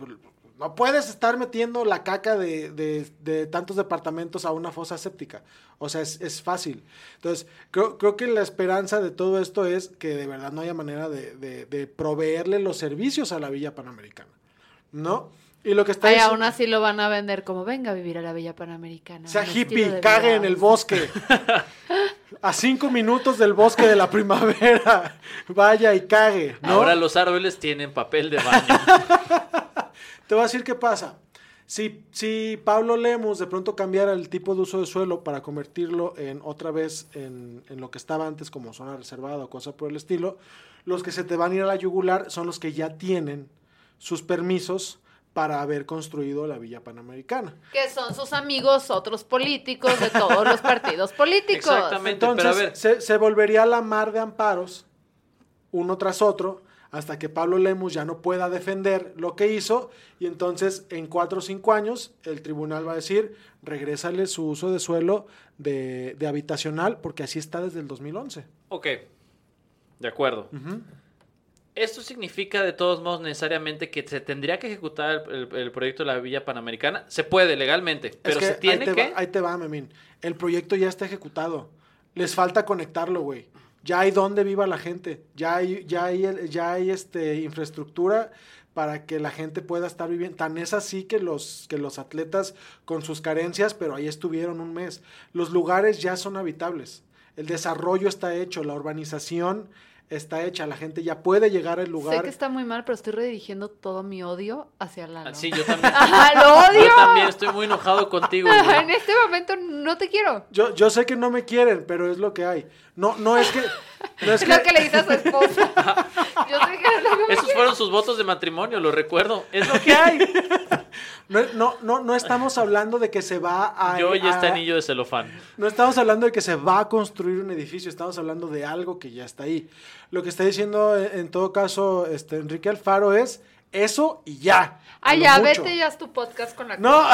Speaker 3: No puedes estar metiendo la caca de, de- de tantos departamentos a una fosa séptica. O sea, es, es fácil. Entonces, creo, creo que la esperanza de todo esto es que de verdad no haya manera de, de- de proveerle los servicios a la Villa Panamericana. ¿No? Y lo que está
Speaker 2: Ay,
Speaker 3: diciendo-
Speaker 2: aún así lo van a vender como venga a vivir a la Villa Panamericana.
Speaker 3: sea hippie, cague
Speaker 2: vida".
Speaker 3: en el bosque. A cinco minutos del bosque de la primavera. Vaya y cague, ¿no?
Speaker 1: Ahora los árboles tienen papel de baño.
Speaker 3: Te voy a decir qué pasa. Si, si Pablo Lemus de pronto cambiara el tipo de uso de suelo para convertirlo en otra vez en, en lo que estaba antes como zona reservada o cosa por el estilo, los que se te van a ir a la yugular son los que ya tienen sus permisos para haber construido la Villa Panamericana.
Speaker 2: Que son sus amigos, otros políticos de todos los partidos políticos.
Speaker 1: Exactamente. pero a
Speaker 3: Entonces
Speaker 1: ver.
Speaker 3: se, se volvería la mar de amparos, uno tras otro, hasta que Pablo Lemus ya no pueda defender lo que hizo y entonces en cuatro o cinco años el tribunal va a decir, regrésale su uso de suelo de, de habitacional porque así está desde el 2011.
Speaker 1: Ok, de acuerdo. ¿Esto significa de todos modos necesariamente que se tendría que ejecutar el, el- el proyecto de la Villa Panamericana? Se puede legalmente, pero
Speaker 3: Es que
Speaker 1: se tiene
Speaker 3: ahí te
Speaker 1: que...
Speaker 3: Va, ahí te va, Memín. El proyecto ya está ejecutado. Les falta conectarlo, güey. Ya hay donde viva la gente. Ya hay, ya hay, el- ya hay este, infraestructura para que la gente pueda estar viviendo. Tan es así que los, que los atletas con sus carencias, pero ahí estuvieron un mes. Los lugares ya son habitables. El desarrollo está hecho, la urbanización está hecha, la gente ya puede llegar al lugar.
Speaker 2: Sé que está muy mal, pero estoy redirigiendo todo mi odio hacia Lalo.
Speaker 1: Ah, Sí, yo también.
Speaker 2: ¡Ajá, lo odio!
Speaker 1: Yo también estoy muy enojado contigo. güey.
Speaker 2: en este momento no te quiero.
Speaker 3: Yo, yo sé que no me quieren, pero es lo que hay. No, no es que. No es
Speaker 2: Es lo que le dice a su esposa. Yo sé que no me
Speaker 1: Esos fueron sus votos de matrimonio, lo recuerdo. Es lo que hay.
Speaker 3: No, no, no, no estamos hablando de que se va a.
Speaker 1: Yo y este
Speaker 3: a-
Speaker 1: anillo de celofán.
Speaker 3: No estamos hablando de que se va a construir un edificio, estamos hablando de algo que ya está ahí. Lo que está diciendo en todo caso este, Enrique Alfaro es eso y ya.
Speaker 2: Ah, ya,
Speaker 3: mucho.
Speaker 2: vete ya haz tu podcast con la
Speaker 3: No,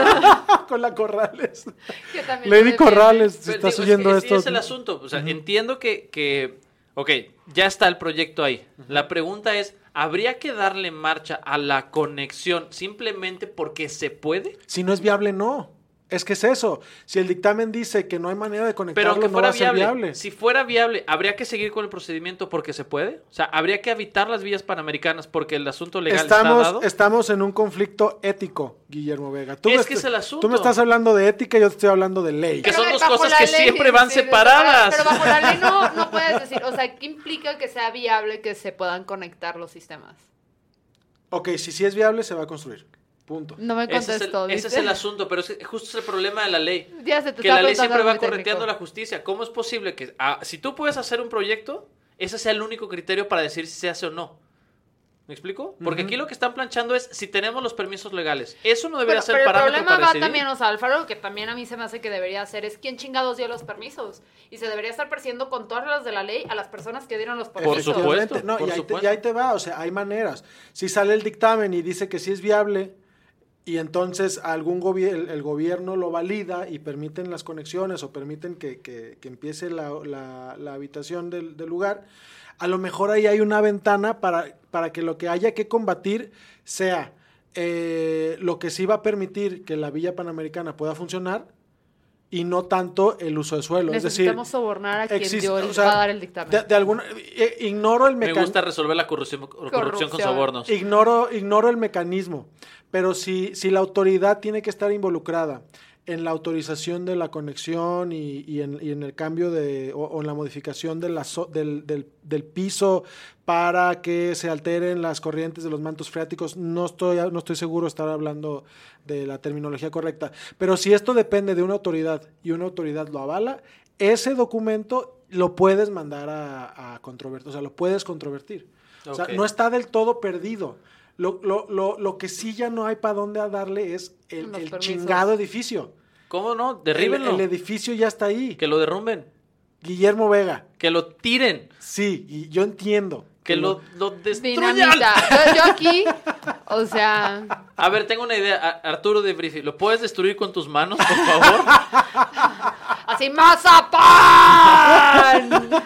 Speaker 3: con la Corrales.
Speaker 2: Yo también
Speaker 3: Lady Corrales, si estás
Speaker 1: digo, es
Speaker 3: oyendo
Speaker 1: que
Speaker 3: esto.
Speaker 1: Sí es el asunto. O sea, entiendo que, que, ok, ya está el proyecto ahí. La pregunta es, ¿habría que darle marcha a la conexión simplemente porque se puede?
Speaker 3: Si no es viable, no. Es que es eso. Si el dictamen dice que no hay manera de
Speaker 1: Pero
Speaker 3: conectarlo, no va a ser
Speaker 1: viable,
Speaker 3: viable.
Speaker 1: si fuera viable, ¿habría que seguir con el procedimiento porque se puede? O sea, ¿habría que habitar las vías panamericanas porque el asunto legal está
Speaker 3: Estamos,
Speaker 1: dado?
Speaker 3: estamos en un conflicto ético, Guillermo Vega. Tú
Speaker 1: Es que es el asunto.
Speaker 3: Tú me estás hablando de ética y yo te estoy hablando de ley.
Speaker 1: Que son dos cosas que
Speaker 2: ley,
Speaker 1: siempre van
Speaker 2: sí,
Speaker 1: separadas.
Speaker 2: Pero bajo la ley no, no puedes decir, o sea, ¿qué implica que sea viable que se puedan conectar los sistemas?
Speaker 3: Ok, si sí es viable, se va a construir. Punto.
Speaker 2: No me
Speaker 1: Ese es, el,
Speaker 2: contestó.
Speaker 1: ese es el asunto, pero es que justo es el problema de la ley.
Speaker 2: Ya se te
Speaker 1: que
Speaker 2: está
Speaker 1: la ley siempre va
Speaker 2: técnico.
Speaker 1: correteando la justicia. ¿Cómo es posible que ah, si tú puedes hacer un proyecto, ese sea el único criterio para decir si se hace o no? ¿Me explico? Porque aquí lo que están planchando es si tenemos los permisos legales. Eso no debería
Speaker 2: Pero,
Speaker 1: ser
Speaker 2: pero el
Speaker 1: parámetro
Speaker 2: problema
Speaker 1: para
Speaker 2: va
Speaker 1: decidir.
Speaker 2: también, o sea, Alfaro, que también a mí se me hace que debería hacer es quién chingados dio los permisos. Y se debería estar persiguiendo con todas las de la ley a las personas que dieron los
Speaker 1: Por
Speaker 2: permisos.
Speaker 1: supuesto.
Speaker 3: Efectivamente. No,
Speaker 1: por
Speaker 3: y, ahí te,
Speaker 1: supuesto.
Speaker 3: y ahí te va, o sea, hay maneras. Si sale el dictamen y dice que sí es viable y entonces algún gobi- el, el gobierno lo valida y permiten las conexiones o permiten que, que- que empiece la, la- la habitación del, del lugar, a lo mejor ahí hay una ventana para, para que lo que haya que combatir sea eh, lo que sí va a permitir que la Villa Panamericana pueda funcionar y no tanto el uso de suelo. Es decir,
Speaker 2: Necesitamos sobornar a quien
Speaker 3: existe-
Speaker 2: dio el,
Speaker 3: o sea,
Speaker 2: va a dar el dictamen.
Speaker 3: de, de alguna, eh, ignoro el
Speaker 1: Me
Speaker 3: mecanismo.
Speaker 1: gusta resolver la corrupción, corrupción con
Speaker 2: Corrupción.
Speaker 1: sobornos.
Speaker 3: Ignoro, ignoro el mecanismo, pero si, si la autoridad tiene que estar involucrada en la autorización de la conexión y, y en, y en el cambio de, o, o en la modificación de la del, del- del piso para que se alteren las corrientes de los mantos freáticos, no estoy, no estoy seguro de estar hablando de la terminología correcta, pero si esto depende de una autoridad y una autoridad lo avala, ese documento lo puedes mandar a, a controvertir, o sea, lo puedes controvertir. O sea, no está del todo perdido. Lo, lo, lo, lo que sí ya no hay para dónde a darle es el, chingado edificio.
Speaker 1: ¿Cómo no? Derríbenlo.
Speaker 3: el edificio ya está ahí.
Speaker 1: Que lo derrumben.
Speaker 3: Guillermo Vega.
Speaker 1: Que lo tiren.
Speaker 3: Sí, y yo entiendo.
Speaker 1: Que lo, lo destruyan.
Speaker 2: Dinamita. Yo, yo aquí, o sea,
Speaker 1: A ver, tengo una idea. Arturo de Brifi, ¿lo puedes destruir con tus manos, por favor?
Speaker 2: así mazapán.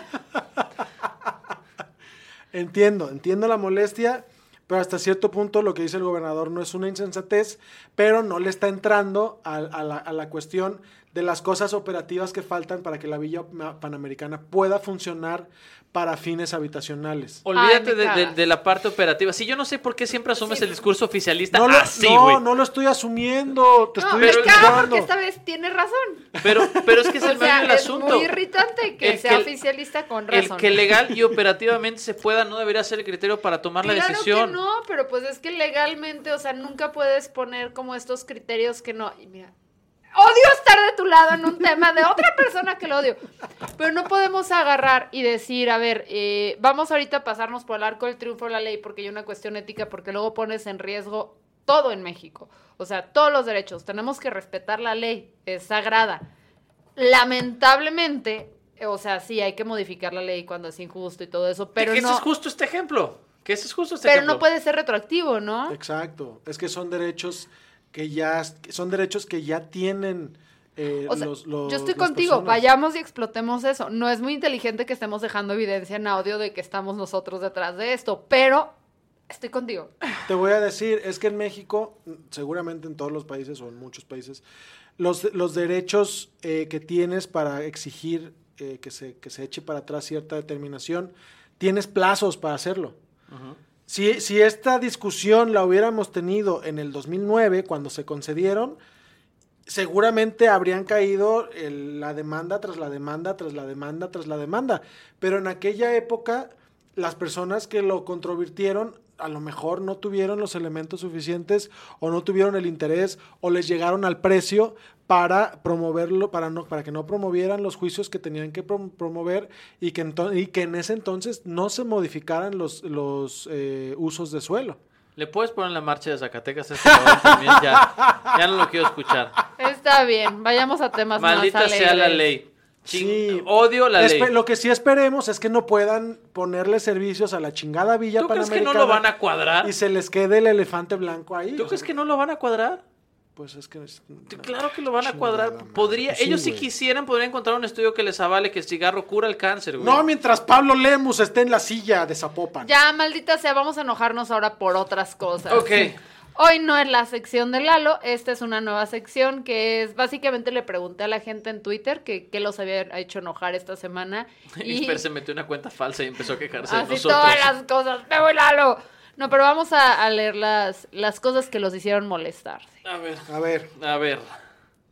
Speaker 3: Entiendo, entiendo la molestia, pero hasta cierto punto lo que dice el gobernador no es una insensatez, pero no le está entrando a, la, cuestión de las cosas operativas que faltan para que la Villa Panamericana pueda funcionar para fines habitacionales.
Speaker 1: Olvídate
Speaker 2: Ay,
Speaker 1: de, de- de la parte operativa. Si yo no sé por qué siempre asumes el discurso oficialista
Speaker 3: No lo,
Speaker 1: así,
Speaker 3: no, no lo estoy asumiendo, te
Speaker 2: No,
Speaker 3: estoy
Speaker 2: caga
Speaker 3: explicando.
Speaker 2: porque esta vez tiene razón.
Speaker 1: Pero, pero es que es el
Speaker 2: O sea,
Speaker 1: medio del
Speaker 2: es
Speaker 1: asunto.
Speaker 2: muy irritante que
Speaker 1: El
Speaker 2: sea
Speaker 1: que el-
Speaker 2: oficialista con
Speaker 1: El
Speaker 2: razón.
Speaker 1: que legal y operativamente se pueda no debería ser el criterio para tomar la
Speaker 2: Claro
Speaker 1: decisión.
Speaker 2: que no, pero pues es que legalmente, o sea, nunca puedes poner como estos criterios que no. Y mira, odio estar de tu lado en un tema de otra persona que lo odio. Pero no podemos agarrar y decir, a ver, eh, vamos ahorita a pasarnos por el arco del triunfo de la ley porque hay una cuestión ética, porque luego pones en riesgo todo en México. O sea, todos los derechos. Tenemos que respetar la ley, es sagrada. Lamentablemente, o sea, sí, hay que modificar la ley cuando es injusto y todo eso, pero
Speaker 1: que ese
Speaker 2: no,
Speaker 1: es justo este ejemplo. Que ese es justo este
Speaker 2: pero
Speaker 1: ejemplo.
Speaker 2: no puede ser retroactivo, ¿no?
Speaker 3: Exacto. Es que son derechos que ya son derechos que ya tienen eh,
Speaker 2: O sea,
Speaker 3: los, los-
Speaker 2: yo estoy contigo,
Speaker 3: personas.
Speaker 2: vayamos y explotemos eso. No es muy inteligente que estemos dejando evidencia en audio de que estamos nosotros detrás de esto, pero estoy contigo.
Speaker 3: Te voy a decir, es que en México, seguramente en todos los países o en muchos países, los, los derechos eh, que tienes para exigir eh, que, se, que se eche para atrás cierta determinación, tienes plazos para hacerlo. Si, si esta discusión la hubiéramos tenido en el 2009, cuando se concedieron, seguramente habrían caído el- la demanda tras la demanda, tras la demanda, tras la demanda. Pero en aquella época, las personas que lo controvirtieron a lo mejor no tuvieron los elementos suficientes o no tuvieron el interés o les llegaron al precio para promoverlo, para, no, para que no promovieran los juicios que tenían que prom- promover y que, y que en ese entonces no se modificaran los, los eh, usos de suelo.
Speaker 1: ¿Le puedes poner la marcha de Zacatecas a este también? Ya, ya no lo quiero escuchar.
Speaker 2: Está bien, vayamos a temas
Speaker 1: Maldita
Speaker 2: más
Speaker 1: sea la ley.
Speaker 3: Sí.
Speaker 1: Odio la
Speaker 3: Espe-
Speaker 1: ley.
Speaker 3: Lo que sí esperemos es que no puedan ponerle servicios a la chingada Villa
Speaker 1: ¿Tú crees que no lo van a cuadrar?
Speaker 3: y se les quede el elefante blanco ahí.
Speaker 1: ¿Tú crees
Speaker 3: sea,
Speaker 1: que no lo van a cuadrar?
Speaker 3: Pues es que... es-
Speaker 1: Claro que lo van a cuadrar.
Speaker 3: madre.
Speaker 1: Podría,
Speaker 3: Sí,
Speaker 1: ellos si quisieran podrían encontrar un estudio que les avale que el cigarro cura el cáncer, güey.
Speaker 3: No, mientras Pablo Lemus esté en la silla de Zapopan.
Speaker 2: Ya, maldita sea, vamos a enojarnos ahora por otras cosas.
Speaker 1: Ok.
Speaker 2: Hoy no es la sección de Lalo, esta es una nueva sección que es, básicamente le pregunté a la gente en Twitter que qué los había hecho enojar esta semana.
Speaker 1: Y
Speaker 2: Y
Speaker 1: se metió una cuenta falsa y empezó a quejarse de
Speaker 2: así
Speaker 1: nosotros.
Speaker 2: todas las cosas, me voy Lalo. No, pero vamos a, a leer las, las cosas que los hicieron molestarse.
Speaker 1: A ver,
Speaker 3: A ver,
Speaker 1: a ver.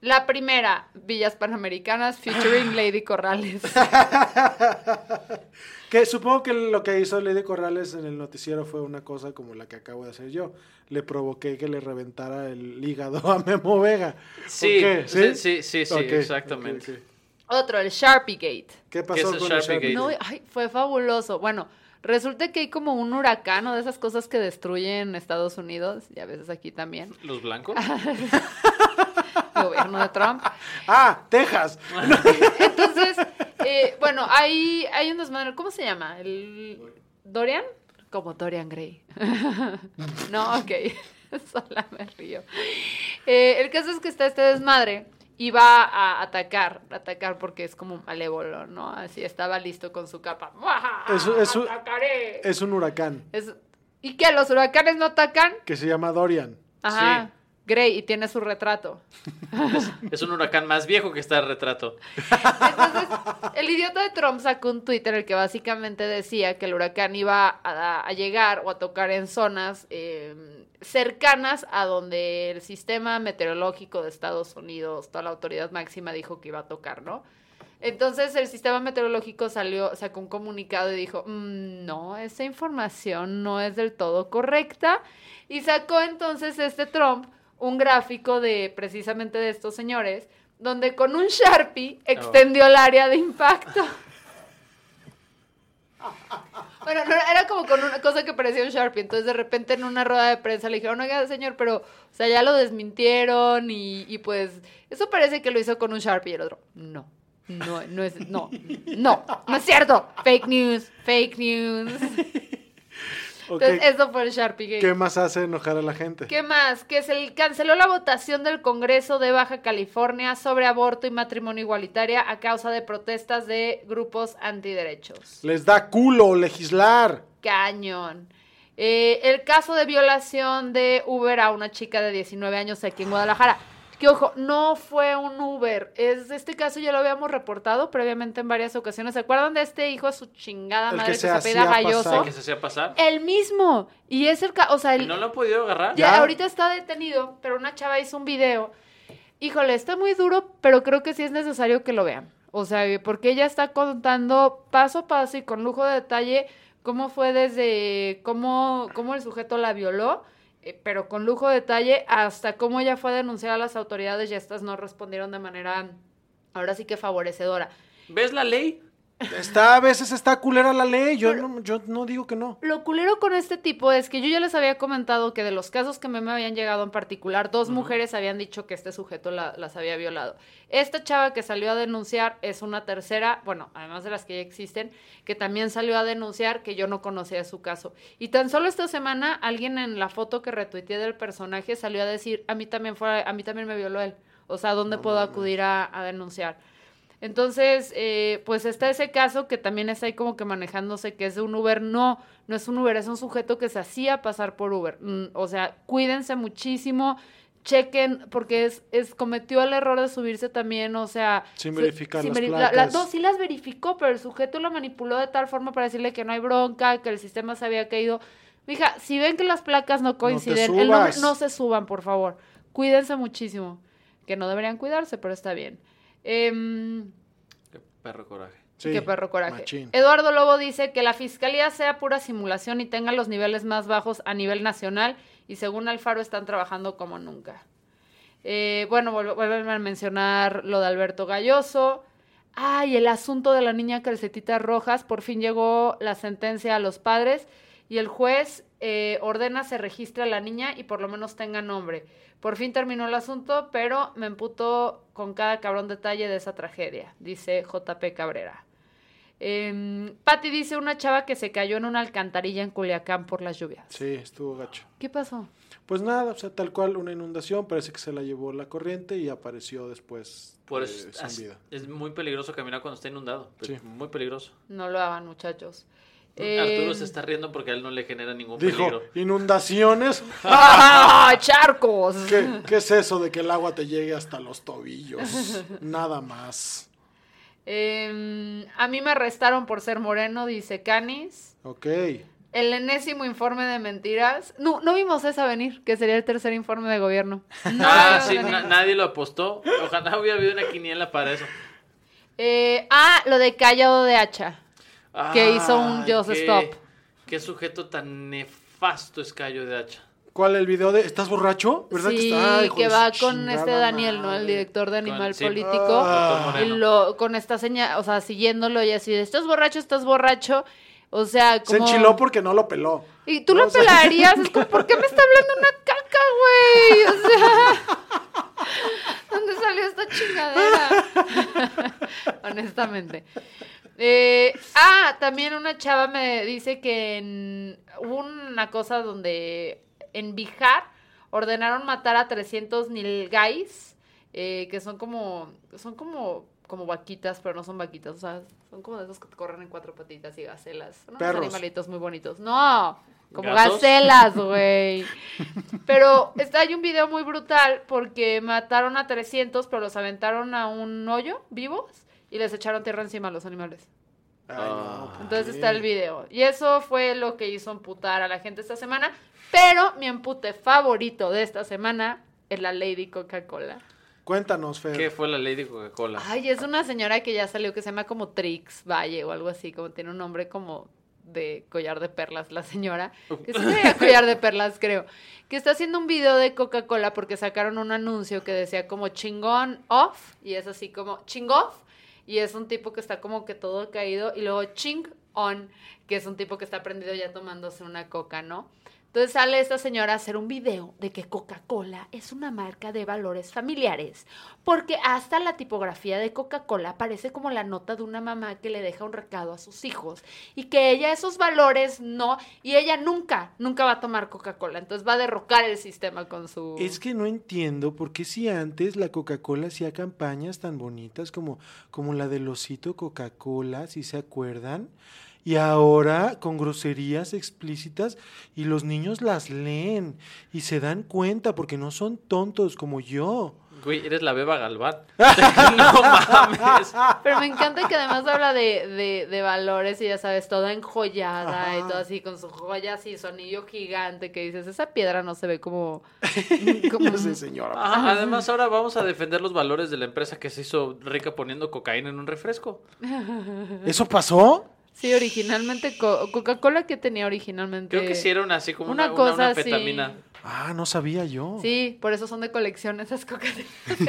Speaker 2: La primera, Villas Panamericanas featuring Lady Corrales.
Speaker 3: que supongo que lo que hizo Lady Corrales en el noticiero fue una cosa como la que acabo de hacer yo. Le provoqué que le reventara el hígado a Memo Vega.
Speaker 1: Sí, sí, sí, sí, sí, exactamente.
Speaker 2: Otro, el Sharpie Gate.
Speaker 3: ¿Qué
Speaker 1: ¿Qué
Speaker 3: pasó
Speaker 1: el
Speaker 3: con el
Speaker 1: Sharpie
Speaker 3: Sharpie?
Speaker 1: Gate?
Speaker 2: No, ay, fue fabuloso. Bueno, resulta que hay como un huracán o de esas cosas que destruyen Estados Unidos y a veces aquí también.
Speaker 1: ¿Los blancos?
Speaker 2: Gobierno de Trump.
Speaker 3: Ah, Texas.
Speaker 2: Entonces, eh, bueno, hay, hay un desmadre. ¿Cómo se llama? ¿El Dorian? Como Dorian Gray. no, ok. Sola me río. Eh, el caso es que está este desmadre y va a atacar, atacar porque es como malévolo, ¿no? Así estaba listo con su capa.
Speaker 3: Eso- eso-
Speaker 2: ¡Atacaré!
Speaker 3: Es un huracán
Speaker 2: Es- ¿Y qué? ¿Los huracanes no atacan?
Speaker 3: que se llama Dorian.
Speaker 2: Ajá.
Speaker 1: Sí.
Speaker 2: Grey, y tiene su retrato.
Speaker 1: Es un huracán más viejo que está el retrato.
Speaker 2: Entonces, el idiota de Trump sacó un Twitter en el que básicamente decía que el huracán iba a, a llegar o a tocar en zonas eh, cercanas a donde el sistema meteorológico de Estados Unidos, toda la autoridad máxima dijo que iba a tocar, ¿no? Entonces el sistema meteorológico salió, sacó un comunicado y dijo, "Mm, no, esa información no es del todo correcta. Y sacó entonces este Trump un gráfico de precisamente de estos señores, donde con un Sharpie extendió el área de impacto. Bueno, no, era como con una cosa que parecía un Sharpie. Entonces, de repente, en una rueda de prensa le dijeron, oiga, señor, pero, o sea, ya lo desmintieron y, y pues, eso parece que lo hizo con un Sharpie. Y el otro, no, no, no es, no, no, no es cierto. Fake news, fake news. Entonces, eso fue el Sharpie Gate.
Speaker 3: ¿Qué más hace enojar a la gente?
Speaker 2: ¿Qué más? Que se canceló la votación del Congreso de Baja California sobre aborto y matrimonio igualitaria a causa de protestas de grupos antiderechos.
Speaker 3: Les da culo legislar.
Speaker 2: Cañón. Eh, el caso de violación de Uber a una chica de 19 años aquí en Guadalajara. Que ojo, no fue un Uber. Es este caso ya lo habíamos reportado previamente en varias ocasiones. ¿Se acuerdan de este hijo su chingada
Speaker 3: El
Speaker 2: madre
Speaker 3: que
Speaker 2: que
Speaker 3: se
Speaker 2: Galloso?
Speaker 1: que se hacía pasar.
Speaker 2: El mismo. Y es el caso, o sea,
Speaker 1: ¿Y
Speaker 2: el,
Speaker 1: no lo han podido agarrar?
Speaker 2: ya,
Speaker 3: ¿Ya?
Speaker 2: ahorita está detenido, pero una chava hizo un video. Híjole, está muy duro, pero creo que sí es necesario que lo vean. O sea, porque ella está contando paso a paso y con lujo de detalle cómo fue desde cómo, cómo el sujeto la violó, pero con lujo de detalle hasta cómo ella fue a denunciar a las autoridades y estas no respondieron de manera, ahora sí que favorecedora.
Speaker 1: ¿Ves la ley?
Speaker 3: Está, a veces está culera la ley. Yo, no, yo no digo que no.
Speaker 2: Lo culero con este tipo es que yo ya les había comentado que de los casos que me, me habían llegado en particular, dos mujeres habían dicho que este sujeto la- las había violado. Esta chava que salió a denunciar es una tercera, bueno, además de las que ya existen, que también salió a denunciar que yo no conocía su caso. Y tan solo esta semana alguien en la foto que retuiteé del personaje salió a decir, a mí también fue, a mí también me violó él. O sea, ¿dónde puedo acudir a, a denunciar? Entonces, eh, pues está ese caso que también está ahí como que manejándose, que es de un Uber. No, no es un Uber, es un sujeto que se hacía pasar por Uber. Mm, o sea, cuídense muchísimo, chequen, porque es, es cometió el error de subirse también, o sea...
Speaker 3: Sin verificar las
Speaker 2: veri- la- la-
Speaker 3: placas.
Speaker 2: no, sí las verificó, pero el sujeto lo manipuló de tal forma para decirle que no hay bronca, que el sistema se había caído. Mija, si ven que las placas no coinciden, el nombre- no se suban, por favor. Cuídense muchísimo. Que no deberían cuidarse, pero está bien. Em,
Speaker 1: Qué perro coraje.
Speaker 3: Sí,
Speaker 2: qué perro coraje.
Speaker 3: machín.
Speaker 2: Eduardo Lobo dice que la fiscalía sea pura simulación y tenga los niveles más bajos a nivel nacional y según Alfaro están trabajando como nunca. Eh, bueno, vuelven a mencionar lo de Alberto Galloso. Ay, el asunto de la niña calcetitas rojas. Por fin llegó la sentencia a los padres y el juez eh, ordena se registre a la niña y por lo menos tenga nombre. Por fin terminó el asunto, pero me emputo con cada cabrón detalle de esa tragedia, dice JP Cabrera. Eh, Patti dice una chava que se cayó en una alcantarilla en Culiacán por las lluvias.
Speaker 3: Sí, estuvo gacho.
Speaker 2: ¿Qué pasó?
Speaker 3: Pues nada, o sea, tal cual una inundación, parece que se la llevó la corriente y apareció después
Speaker 1: Por
Speaker 3: eh, sin
Speaker 1: es,
Speaker 3: vida.
Speaker 1: es muy peligroso caminar cuando está inundado. Es
Speaker 3: Sí.
Speaker 1: Muy peligroso.
Speaker 2: No lo hagan, muchachos.
Speaker 1: Arturo
Speaker 2: Eh,
Speaker 1: se está riendo porque a él no le genera ningún
Speaker 3: Dijo,
Speaker 1: peligro.
Speaker 3: inundaciones.
Speaker 2: ¡Ah, charcos!
Speaker 3: ¿Qué, qué es eso de que el agua te llegue hasta los tobillos? Nada más.
Speaker 2: Eh, a mí me arrestaron por ser moreno, dice Canis.
Speaker 3: Ok.
Speaker 2: El enésimo informe de mentiras. No, no vimos esa venir, que sería el tercer informe de gobierno. No
Speaker 1: Ah, sí, na- nadie lo apostó. Ojalá hubiera habido una quiniela para eso.
Speaker 2: Eh, ah, lo de Callado de Hacha. Que hizo un Just
Speaker 1: qué-
Speaker 2: Stop.
Speaker 1: Qué sujeto tan nefasto es Cayo de Hacha.
Speaker 3: ¿Cuál el video de ¿Estás borracho? ¿Verdad
Speaker 2: sí,
Speaker 3: que está? Ay,
Speaker 2: que va con este Daniel, ¿no? El director de Animal
Speaker 1: sí.
Speaker 2: Político.
Speaker 3: Ah.
Speaker 2: Y lo, con esta señal, o sea, siguiéndolo y así de, estás borracho, estás borracho. O sea,
Speaker 3: Se
Speaker 2: como...
Speaker 3: enchiló porque no lo peló.
Speaker 2: Y tú
Speaker 3: No,
Speaker 2: lo
Speaker 3: o sea-
Speaker 2: pelarías, es como, ¿por qué me está hablando una caca, güey? O sea, ¿dónde salió esta chingadera? Honestamente. Eh, ah, también una chava me dice que en, hubo una cosa donde en Bihar ordenaron matar a 300 nilgais, eh, que son como, son como, como vaquitas, pero no son vaquitas, o sea, son como de esos que corren en cuatro patitas y gacelas. Son unos animalitos muy bonitos. No, como
Speaker 1: ¿Gatos?
Speaker 2: gacelas, güey. Pero está hay un video muy brutal porque mataron a 300, pero los aventaron a un hoyo vivos y les echaron tierra encima a los animales.
Speaker 3: Ay,
Speaker 1: Ah.
Speaker 3: no, ¿por
Speaker 2: Entonces está el video. Y eso fue lo que hizo emputar a la gente esta semana. Pero mi empute favorito de esta semana es la Lady Coca-Cola.
Speaker 3: Cuéntanos, Fer.
Speaker 1: ¿Qué fue la de Coca-Cola?
Speaker 2: Ay, es una señora que ya salió que se llama como Trix Valle o algo así, como tiene un nombre como de collar de perlas, la señora. Que sí traía collar de perlas, creo. Que está haciendo un video de Coca-Cola porque sacaron un anuncio que decía como chingón off, y es así como ching off, y es un tipo que está como que todo caído, y luego ching on, que es un tipo que está prendido ya tomándose una coca, ¿no? Entonces sale esta señora a hacer un video de que Coca-Cola es una marca de valores familiares, porque hasta la tipografía de Coca-Cola parece como la nota de una mamá que le deja un recado a sus hijos y que ella esos valores no, y ella nunca, nunca va a tomar Coca-Cola, entonces va a derrocar el sistema con su...
Speaker 3: Es que no entiendo por qué si antes la Coca-Cola hacía campañas tan bonitas como, como la del osito Coca-Cola, si se acuerdan, y ahora con groserías explícitas y los niños las leen y se dan cuenta porque no son tontos como yo.
Speaker 1: Güey, eres la beba Galván. no mames.
Speaker 2: Pero me encanta que además habla de, de, de valores y ya sabes, toda enjollada y
Speaker 3: Ajá.
Speaker 2: todo así, con su joya así, su anillo gigante, que dices, esa piedra no se ve como... como
Speaker 3: sé, señora.
Speaker 1: Ajá, además, ahora vamos a defender los valores de la empresa que se hizo rica poniendo cocaína en un refresco.
Speaker 3: ¿Eso pasó?
Speaker 2: Sí, originalmente, Co- Coca-Cola que tenía originalmente...
Speaker 1: Creo que hicieron así como
Speaker 2: Una
Speaker 1: una, una,
Speaker 2: cosa
Speaker 1: una
Speaker 2: así.
Speaker 3: Ah, no sabía yo.
Speaker 2: Sí, por eso son de colección esas cocas que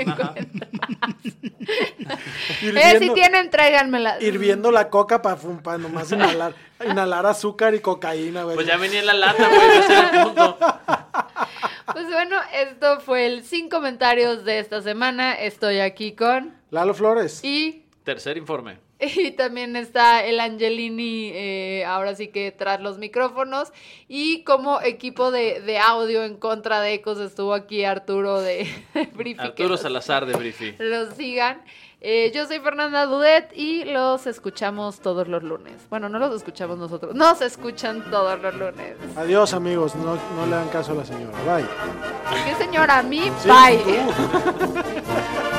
Speaker 2: Eh, si tienen, tráiganmelas.
Speaker 3: hirviendo la coca para nomás inhalar, inhalar azúcar y cocaína, güey.
Speaker 1: Pues ya venía en la lata, güey, ese era el punto.
Speaker 2: Pues bueno, esto fue el sin comentarios de esta semana. Estoy aquí con...
Speaker 3: Lalo Flores.
Speaker 2: Y,
Speaker 1: Tercer informe.
Speaker 2: y también está el Angelini, eh, ahora sí que tras los micrófonos. Y como equipo de, de audio en contra de Ecos estuvo aquí Arturo de, de Briefy,
Speaker 1: Arturo
Speaker 2: los-
Speaker 1: Salazar de Briefy.
Speaker 2: los sigan. Eh, yo soy Fernanda Dudet y los escuchamos todos los lunes. Bueno, no los escuchamos nosotros, nos escuchan todos los lunes.
Speaker 3: Adiós, amigos. No, no le dan caso a la señora. Bye.
Speaker 2: ¿Qué señora? A mí,
Speaker 3: Sí,
Speaker 2: bye.